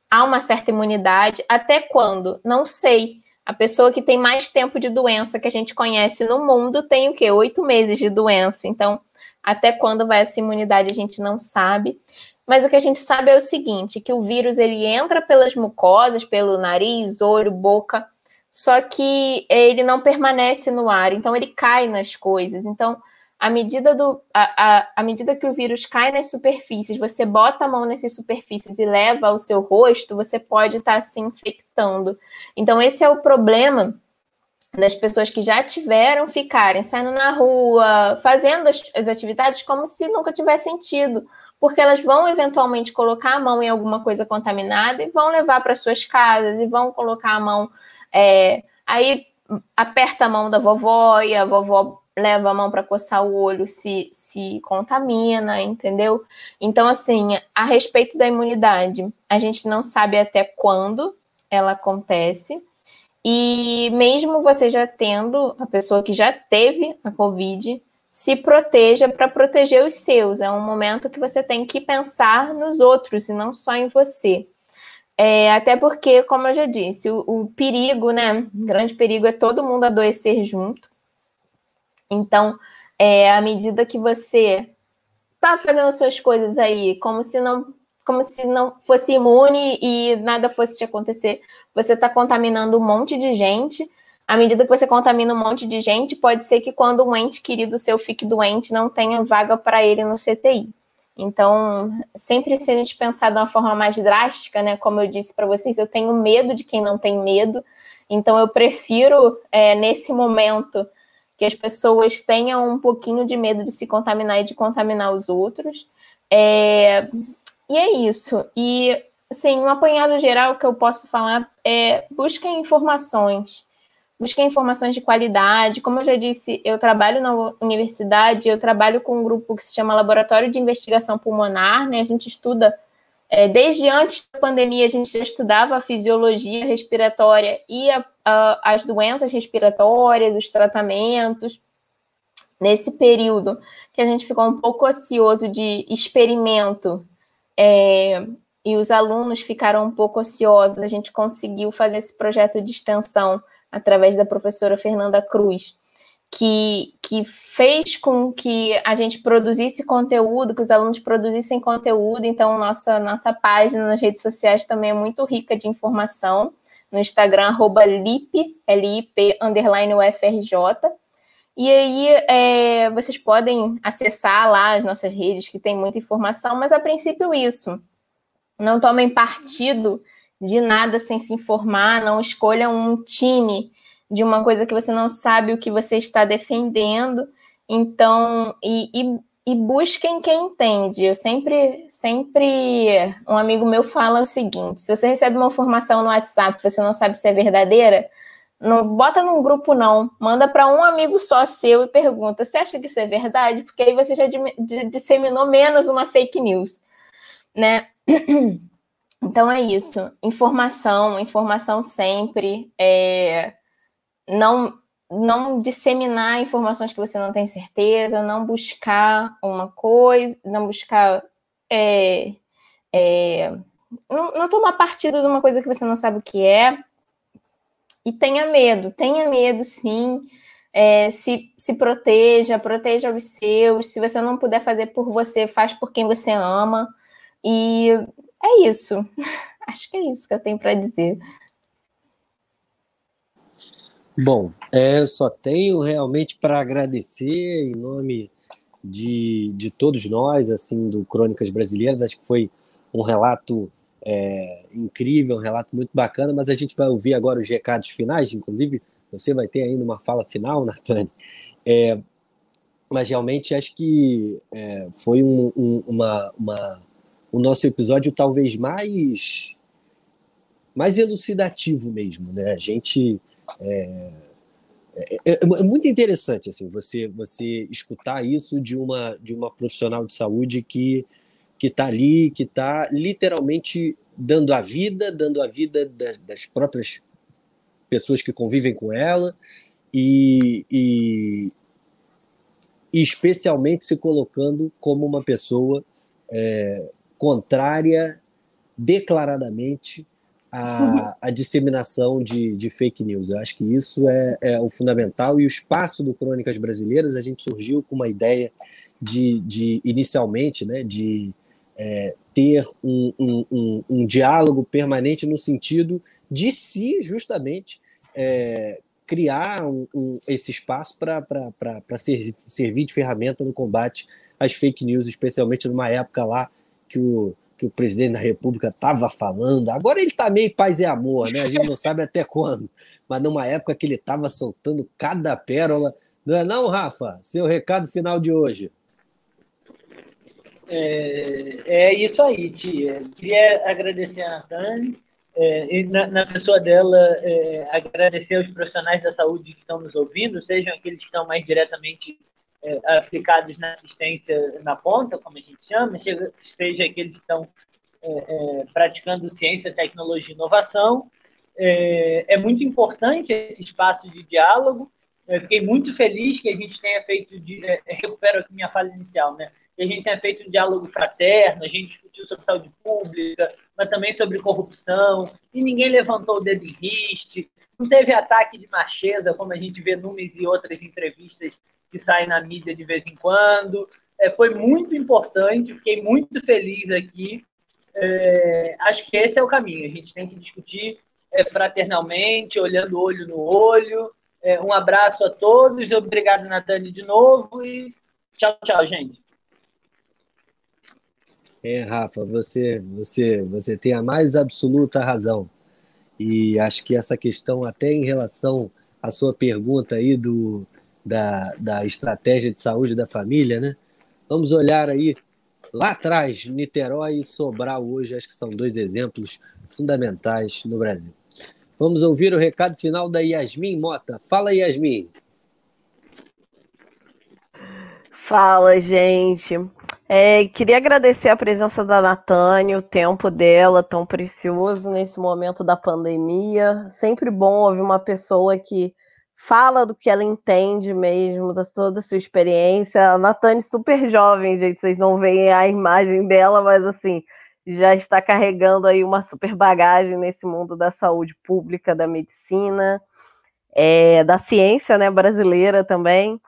há uma certa imunidade, até quando? Não sei. A pessoa que tem mais tempo de doença que a gente conhece no mundo tem o quê? Oito meses de doença. Então, até quando vai essa imunidade a gente não sabe. Mas o que a gente sabe é o seguinte, que o vírus ele entra pelas mucosas, pelo nariz, olho, boca, só que ele não permanece no ar, então ele cai nas coisas. Então, à medida, do, a, a, à medida que o vírus cai nas superfícies, você bota a mão nessas superfícies e leva ao seu rosto, você pode estar se infectando. Então, esse é o problema das pessoas que já tiveram ficarem saindo na rua, fazendo as, as, atividades como se nunca tivessem tido, porque elas vão eventualmente colocar a mão em alguma coisa contaminada e vão levar para suas casas e vão colocar a mão. É, aí aperta a mão da vovó e a vovó leva a mão para coçar o olho se, se contamina, entendeu? Então, assim, a respeito da imunidade, a gente não sabe até quando ela acontece. E mesmo você já tendo, a pessoa que já teve a Covid, se proteja para proteger os seus. É um momento que você tem que pensar nos outros e não só em você. É, até porque, como eu já disse, o, o perigo, né? O grande perigo é todo mundo adoecer junto. Então, é, à medida que você tá fazendo suas coisas aí, como se não como se não fosse imune e nada fosse te acontecer, você está contaminando um monte de gente. À medida que você contamina um monte de gente, pode ser que quando um ente querido seu fique doente, não tenha vaga para ele no CTI. Então, sempre se a gente pensar de uma forma mais drástica, né? Como eu disse para vocês, eu tenho medo de quem não tem medo. Então, eu prefiro, é, nesse momento, que as pessoas tenham um pouquinho de medo de se contaminar e de contaminar os outros. É, e é isso. E, assim, um apanhado geral que eu posso falar é busquem informações busquem informações de qualidade. Como eu já disse, eu trabalho na universidade, eu trabalho com um grupo que se chama Laboratório de Investigação Pulmonar, né? A gente estuda, é, desde antes da pandemia, a gente já estudava a fisiologia respiratória e a, a, as doenças respiratórias, os tratamentos. Nesse período que a gente ficou um pouco ocioso de experimento, é, e os alunos ficaram um pouco ociosos, a gente conseguiu fazer esse projeto de extensão através da professora Fernanda Cruz, que, que fez com que a gente produzisse conteúdo, que os alunos produzissem conteúdo. Então, nossa, nossa página nas redes sociais também é muito rica de informação. No Instagram, arroba LIP, L-I-P, underline UFRJ. E aí, é, vocês podem acessar lá as nossas redes, que tem muita informação, mas a princípio isso. Não tomem partido de nada sem se informar, não escolha um time de uma coisa que você não sabe o que você está defendendo. Então, e, e, e busquem quem entende. Eu sempre, sempre, um amigo meu fala o seguinte: se você recebe uma informação no WhatsApp, você não sabe se é verdadeira, não bota num grupo não, manda para um amigo só seu e pergunta: você acha que isso é verdade? Porque aí você já disseminou menos uma fake news, né? Então é isso. Informação, informação sempre. É, não, não disseminar informações que você não tem certeza, não buscar uma coisa, não buscar. É, é, não, não tomar partido de uma coisa que você não sabe o que é. E tenha medo, tenha medo sim. É, se, se proteja, proteja os seus. Se você não puder fazer por você, faz por quem você ama. E é isso. Acho que é isso que eu tenho para dizer. Bom, é, só tenho realmente para agradecer em nome de, de todos nós, assim, do Crônicas Brasileiras. Acho que foi um relato é, incrível, um relato muito bacana, mas a gente vai ouvir agora os recados finais, inclusive você vai ter ainda uma fala final, Natane. É, mas realmente acho que é, foi um, um, uma, uma o nosso episódio talvez mais mais elucidativo mesmo, né? A gente é, é, é, é, muito interessante assim você você escutar isso de uma de uma profissional de saúde que que está ali, que está literalmente dando a vida, dando a vida das, das, próprias pessoas que convivem com ela e, e, e especialmente se colocando como uma pessoa é, contrária declaradamente à, à disseminação de, de, fake news. Eu acho que isso é, é, o fundamental. E o espaço do Crônicas Brasileiras, a gente surgiu com uma ideia de, de inicialmente, né, de é, ter um, um, um, um, diálogo permanente no sentido de se justamente é, criar esse espaço para ser, servir de ferramenta no combate às fake news, especialmente numa época lá que o, que o presidente da República estava falando. Agora ele está meio paz e amor, né? A gente não sabe até quando. Mas numa época que ele estava soltando cada pérola. Não é não, Rafa? Seu recado final de hoje. É, é isso aí, tia. Queria agradecer a Natane é, e na, na, pessoa dela, é, agradecer aos profissionais da saúde que estão nos ouvindo, sejam aqueles que estão mais diretamente é, aplicados na assistência na ponta, como a gente chama, seja, aqueles que estão é, é, praticando ciência, tecnologia e inovação. É, muito importante esse espaço de diálogo. Eu fiquei muito feliz que a gente tenha feito, de, recupero aqui minha fala inicial, né? Que a gente tenha feito um diálogo fraterno, a gente discutiu sobre saúde pública, mas também sobre corrupção, e ninguém levantou o dedo em riste, não teve ataque de macheza, como a gente vê numas e outras entrevistas que saem na mídia de vez em quando. É, foi muito importante, fiquei muito feliz aqui. É, acho que esse é o caminho, a gente tem que discutir é, fraternalmente, olhando olho no olho. É, um abraço a todos, obrigado, Natane, de novo, e tchau, tchau, gente. É, Rafa, você, você, você tem a mais absoluta razão. E acho que essa questão, até em relação à sua pergunta aí do, da, da estratégia de saúde da família, né? Vamos olhar aí lá atrás, Niterói e Sobral hoje, acho que são dois exemplos fundamentais no Brasil. Vamos ouvir o recado final da Yasmin Mota. Fala, Yasmin. Fala, gente. É, queria agradecer a presença da Natânia, o tempo dela tão precioso nesse momento da pandemia. Sempre bom ouvir uma pessoa que fala do que ela entende mesmo, da toda a sua experiência. A Natânia super jovem, gente, vocês não veem a imagem dela, mas assim, já está carregando aí uma super bagagem nesse mundo da saúde pública, da medicina, é, da ciência né, brasileira também.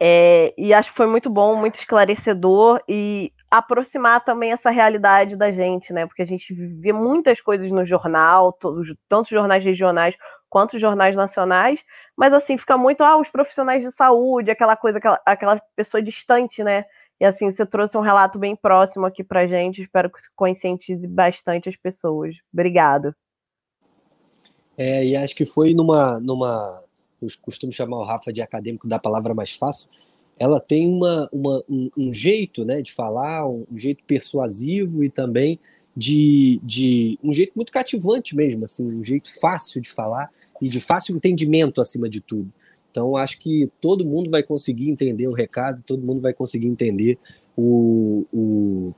É, e acho que foi muito bom, muito esclarecedor e aproximar também essa realidade da gente, né? Porque a gente vê muitas coisas no jornal, todos, tanto jornais regionais quanto jornais nacionais, mas assim, fica muito, ah, os profissionais de saúde, aquela coisa, aquela, aquela pessoa distante, né? E assim, você trouxe um relato bem próximo aqui pra gente, espero que conscientize bastante as pessoas. Obrigado. É, e acho que foi numa, numa eu costumo chamar o Rafa de acadêmico da palavra mais fácil, ela tem uma, uma um, um, jeito né, de falar, um, um, jeito persuasivo e também de, de um jeito muito cativante mesmo, assim, um jeito fácil de falar e de fácil entendimento acima de tudo. Então, acho que todo mundo vai conseguir entender o recado, todo mundo vai conseguir entender o, o,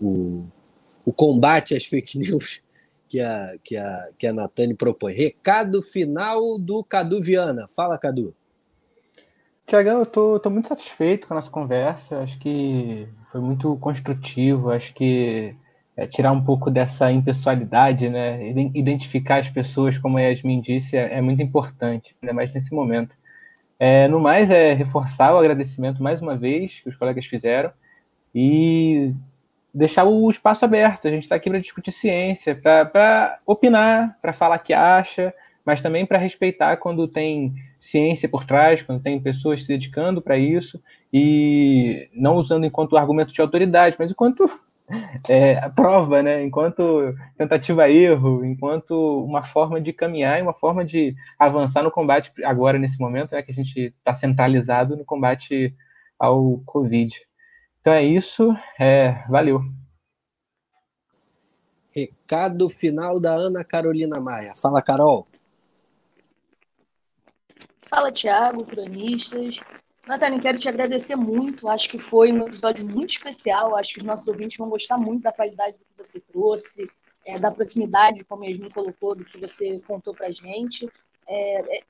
o, o combate às fake news que a, que a, que a Natane propõe. Recado final do Cadu Viana. Fala, Cadu. Tiagão, eu tô, tô muito satisfeito com a nossa conversa. Acho que foi muito construtivo. Acho que é, tirar um pouco dessa impessoalidade, né? Identificar as pessoas, como a Yasmin disse, é, é muito importante, ainda mais nesse momento. É, no mais, é reforçar o agradecimento mais uma vez que os colegas fizeram e deixar o espaço aberto. A gente está aqui para discutir ciência, para opinar, para falar o que acha, mas também para respeitar quando tem ciência por trás, quando tem pessoas se dedicando para isso e não usando enquanto argumento de autoridade, mas enquanto é, prova, né? enquanto tentativa-erro, enquanto uma forma de caminhar e uma forma de avançar no combate agora, nesse momento, é que a gente está centralizado no combate ao Covid. Então é isso. É, valeu. Recado final da Ana Carolina Maia. Fala, Carol. Fala, Tiago, cronistas. Natália, quero te agradecer muito. Acho que foi um episódio muito especial. Acho que os nossos ouvintes vão gostar muito da qualidade do que você trouxe, é, da proximidade, como a Yasmin colocou, do que você contou para gente. É, é,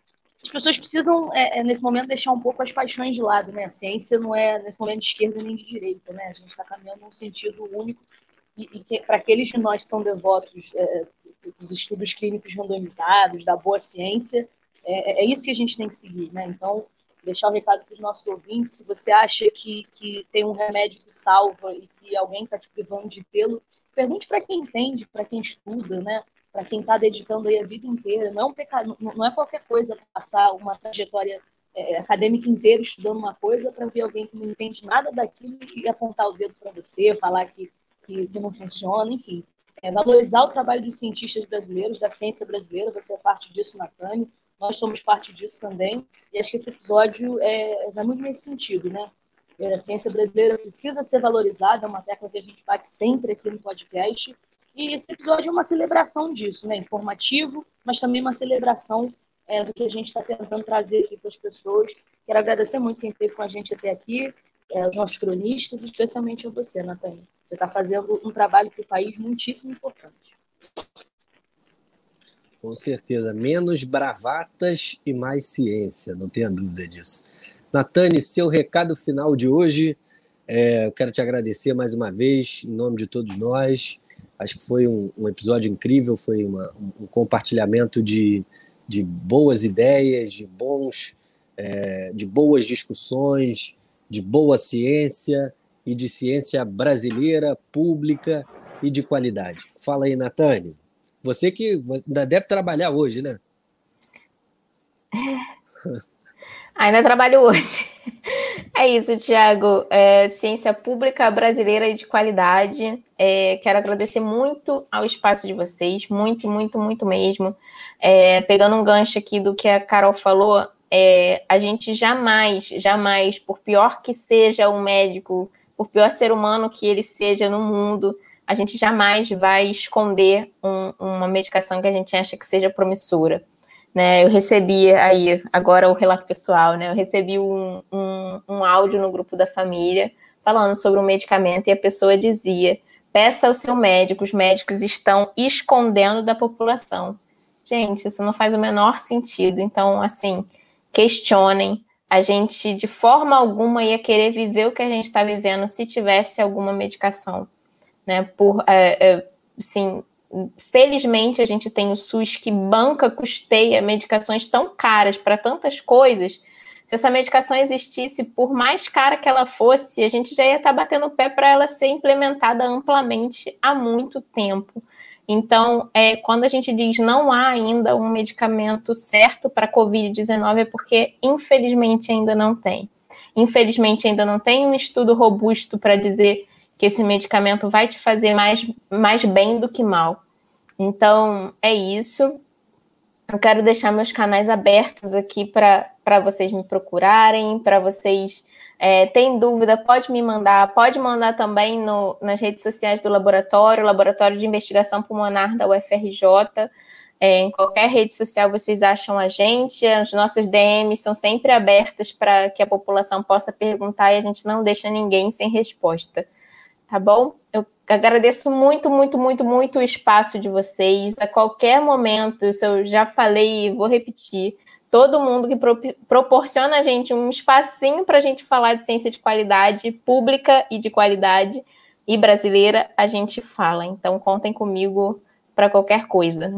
as pessoas precisam, é, é, nesse momento, deixar um pouco as paixões de lado, né? A ciência não é, nesse momento, de esquerda nem de direita, né? A gente está caminhando num sentido único e, e para aqueles de nós que são devotos é, dos estudos clínicos randomizados, da boa ciência, é, é, isso que a gente tem que seguir, né? Então, deixar o um recado para os nossos ouvintes, se você acha que, que tem um remédio que salva e que alguém está te privando de tê-lo, pergunte para quem entende, para quem estuda, né? Para quem está dedicando aí a vida inteira. Não é, pecado, não é qualquer coisa passar uma trajetória é, acadêmica inteira estudando uma coisa para ver alguém que não entende nada daquilo e apontar o dedo para você, falar que, que, que, não funciona, enfim. É, valorizar o trabalho dos cientistas brasileiros, da ciência brasileira, você é parte disso, Natânia, nós somos parte disso também, e acho que esse episódio é, vai muito nesse sentido, né? É, a ciência brasileira precisa ser valorizada, é uma tecla que a gente bate sempre aqui no podcast, E esse episódio é uma celebração disso, né? Informativo, mas também uma celebração é, do que a gente está tentando trazer aqui para as pessoas. Quero agradecer muito quem esteve com a gente até aqui, é, os nossos cronistas, especialmente a você, Natânia. Você está fazendo um trabalho para o país muitíssimo importante. Com certeza. Menos bravatas e mais ciência, não tenha dúvida disso. Natane, seu recado final de hoje. É, eu quero te agradecer mais uma vez, em nome de todos nós. Acho que foi um, um episódio incrível, foi uma, um compartilhamento de, de boas ideias, de bons, é, de boas discussões, de boa ciência e de ciência brasileira, pública e de qualidade. Fala aí, Natane. Você que ainda deve trabalhar hoje, né? Ainda trabalho hoje. É isso, Tiago. É, ciência pública brasileira e de qualidade. É, quero agradecer muito ao espaço de vocês, muito, muito, muito mesmo. É, pegando um gancho aqui do que a Carol falou, é, a gente jamais, jamais, por pior que seja um médico, por pior ser humano que ele seja no mundo, a gente jamais vai esconder um, uma medicação que a gente acha que seja promissora né? Eu recebi aí, agora o relato pessoal, né? Eu recebi um, um, um áudio no grupo da família falando sobre um medicamento e a pessoa dizia: peça ao seu médico, os médicos estão escondendo da população. Gente, isso não faz o menor sentido. Então, assim, questionem. A gente, de forma alguma, ia querer viver o que a gente está vivendo se tivesse alguma medicação. Né? Por, é, é, assim, felizmente a gente tem o SUS que banca, custeia medicações tão caras para tantas coisas. Se essa medicação existisse, por mais cara que ela fosse, a gente já ia estar tá batendo o pé para ela ser implementada amplamente há muito tempo. Então, é, quando a gente diz não há ainda um medicamento certo para a Covid-19, é porque, infelizmente, ainda não tem. Infelizmente, ainda não tem um estudo robusto para dizer que esse medicamento vai te fazer mais, mais bem do que mal. Então, é isso. Eu quero deixar meus canais abertos aqui para vocês me procurarem, para vocês. É, tem dúvida, pode me mandar, pode mandar também no, nas redes sociais do laboratório, Laboratório de Investigação Pulmonar da UFRJ. É, em qualquer rede social vocês acham a gente, as nossas DMs são sempre abertas para que a população possa perguntar e a gente não deixa ninguém sem resposta tá bom? Eu agradeço muito, muito, muito, muito o espaço de vocês. A qualquer momento, isso eu já falei e vou repetir. Todo mundo que pro, proporciona a gente um espacinho para a gente falar de ciência de qualidade, pública e de qualidade, e brasileira, a gente fala. Então, contem comigo para qualquer coisa.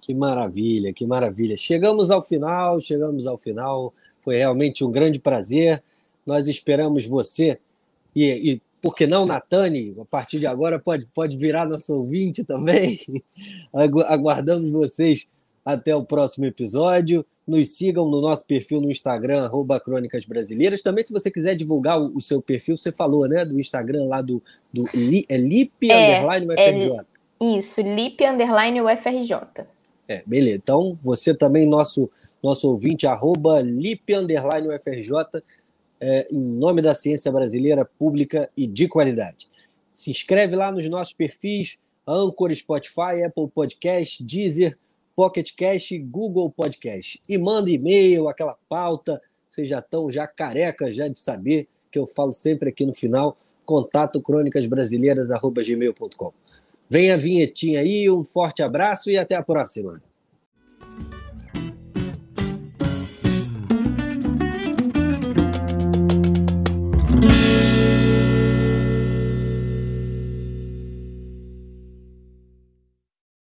Que maravilha, que maravilha. Chegamos ao final, chegamos ao final. Foi realmente um grande prazer. Nós esperamos você e, e por que não, Natane? A partir de agora pode, pode virar nosso ouvinte também. Aguardamos vocês até o próximo episódio. Nos sigam no nosso perfil no Instagram, arroba Crônicas Brasileiras. Também, se você quiser divulgar o, o, seu perfil, você falou, né? Do Instagram lá do, do é Lip é, Underline UFRJ. É, isso, Lip Underline UFRJ. É, beleza. Então, você também, nosso, nosso ouvinte, arroba Lip Underline UFRJ é, em nome da ciência brasileira pública e de qualidade. Se inscreve lá nos nossos perfis, Anchor, Spotify, Apple Podcast, Deezer, Pocket Cast, Google Podcast. E manda e-mail, aquela pauta, vocês já estão já carecas já de saber que eu falo sempre aqui no final, contato crônicasbrasileiras.gmail.com. Vem a vinhetinha aí, um forte abraço e até a próxima.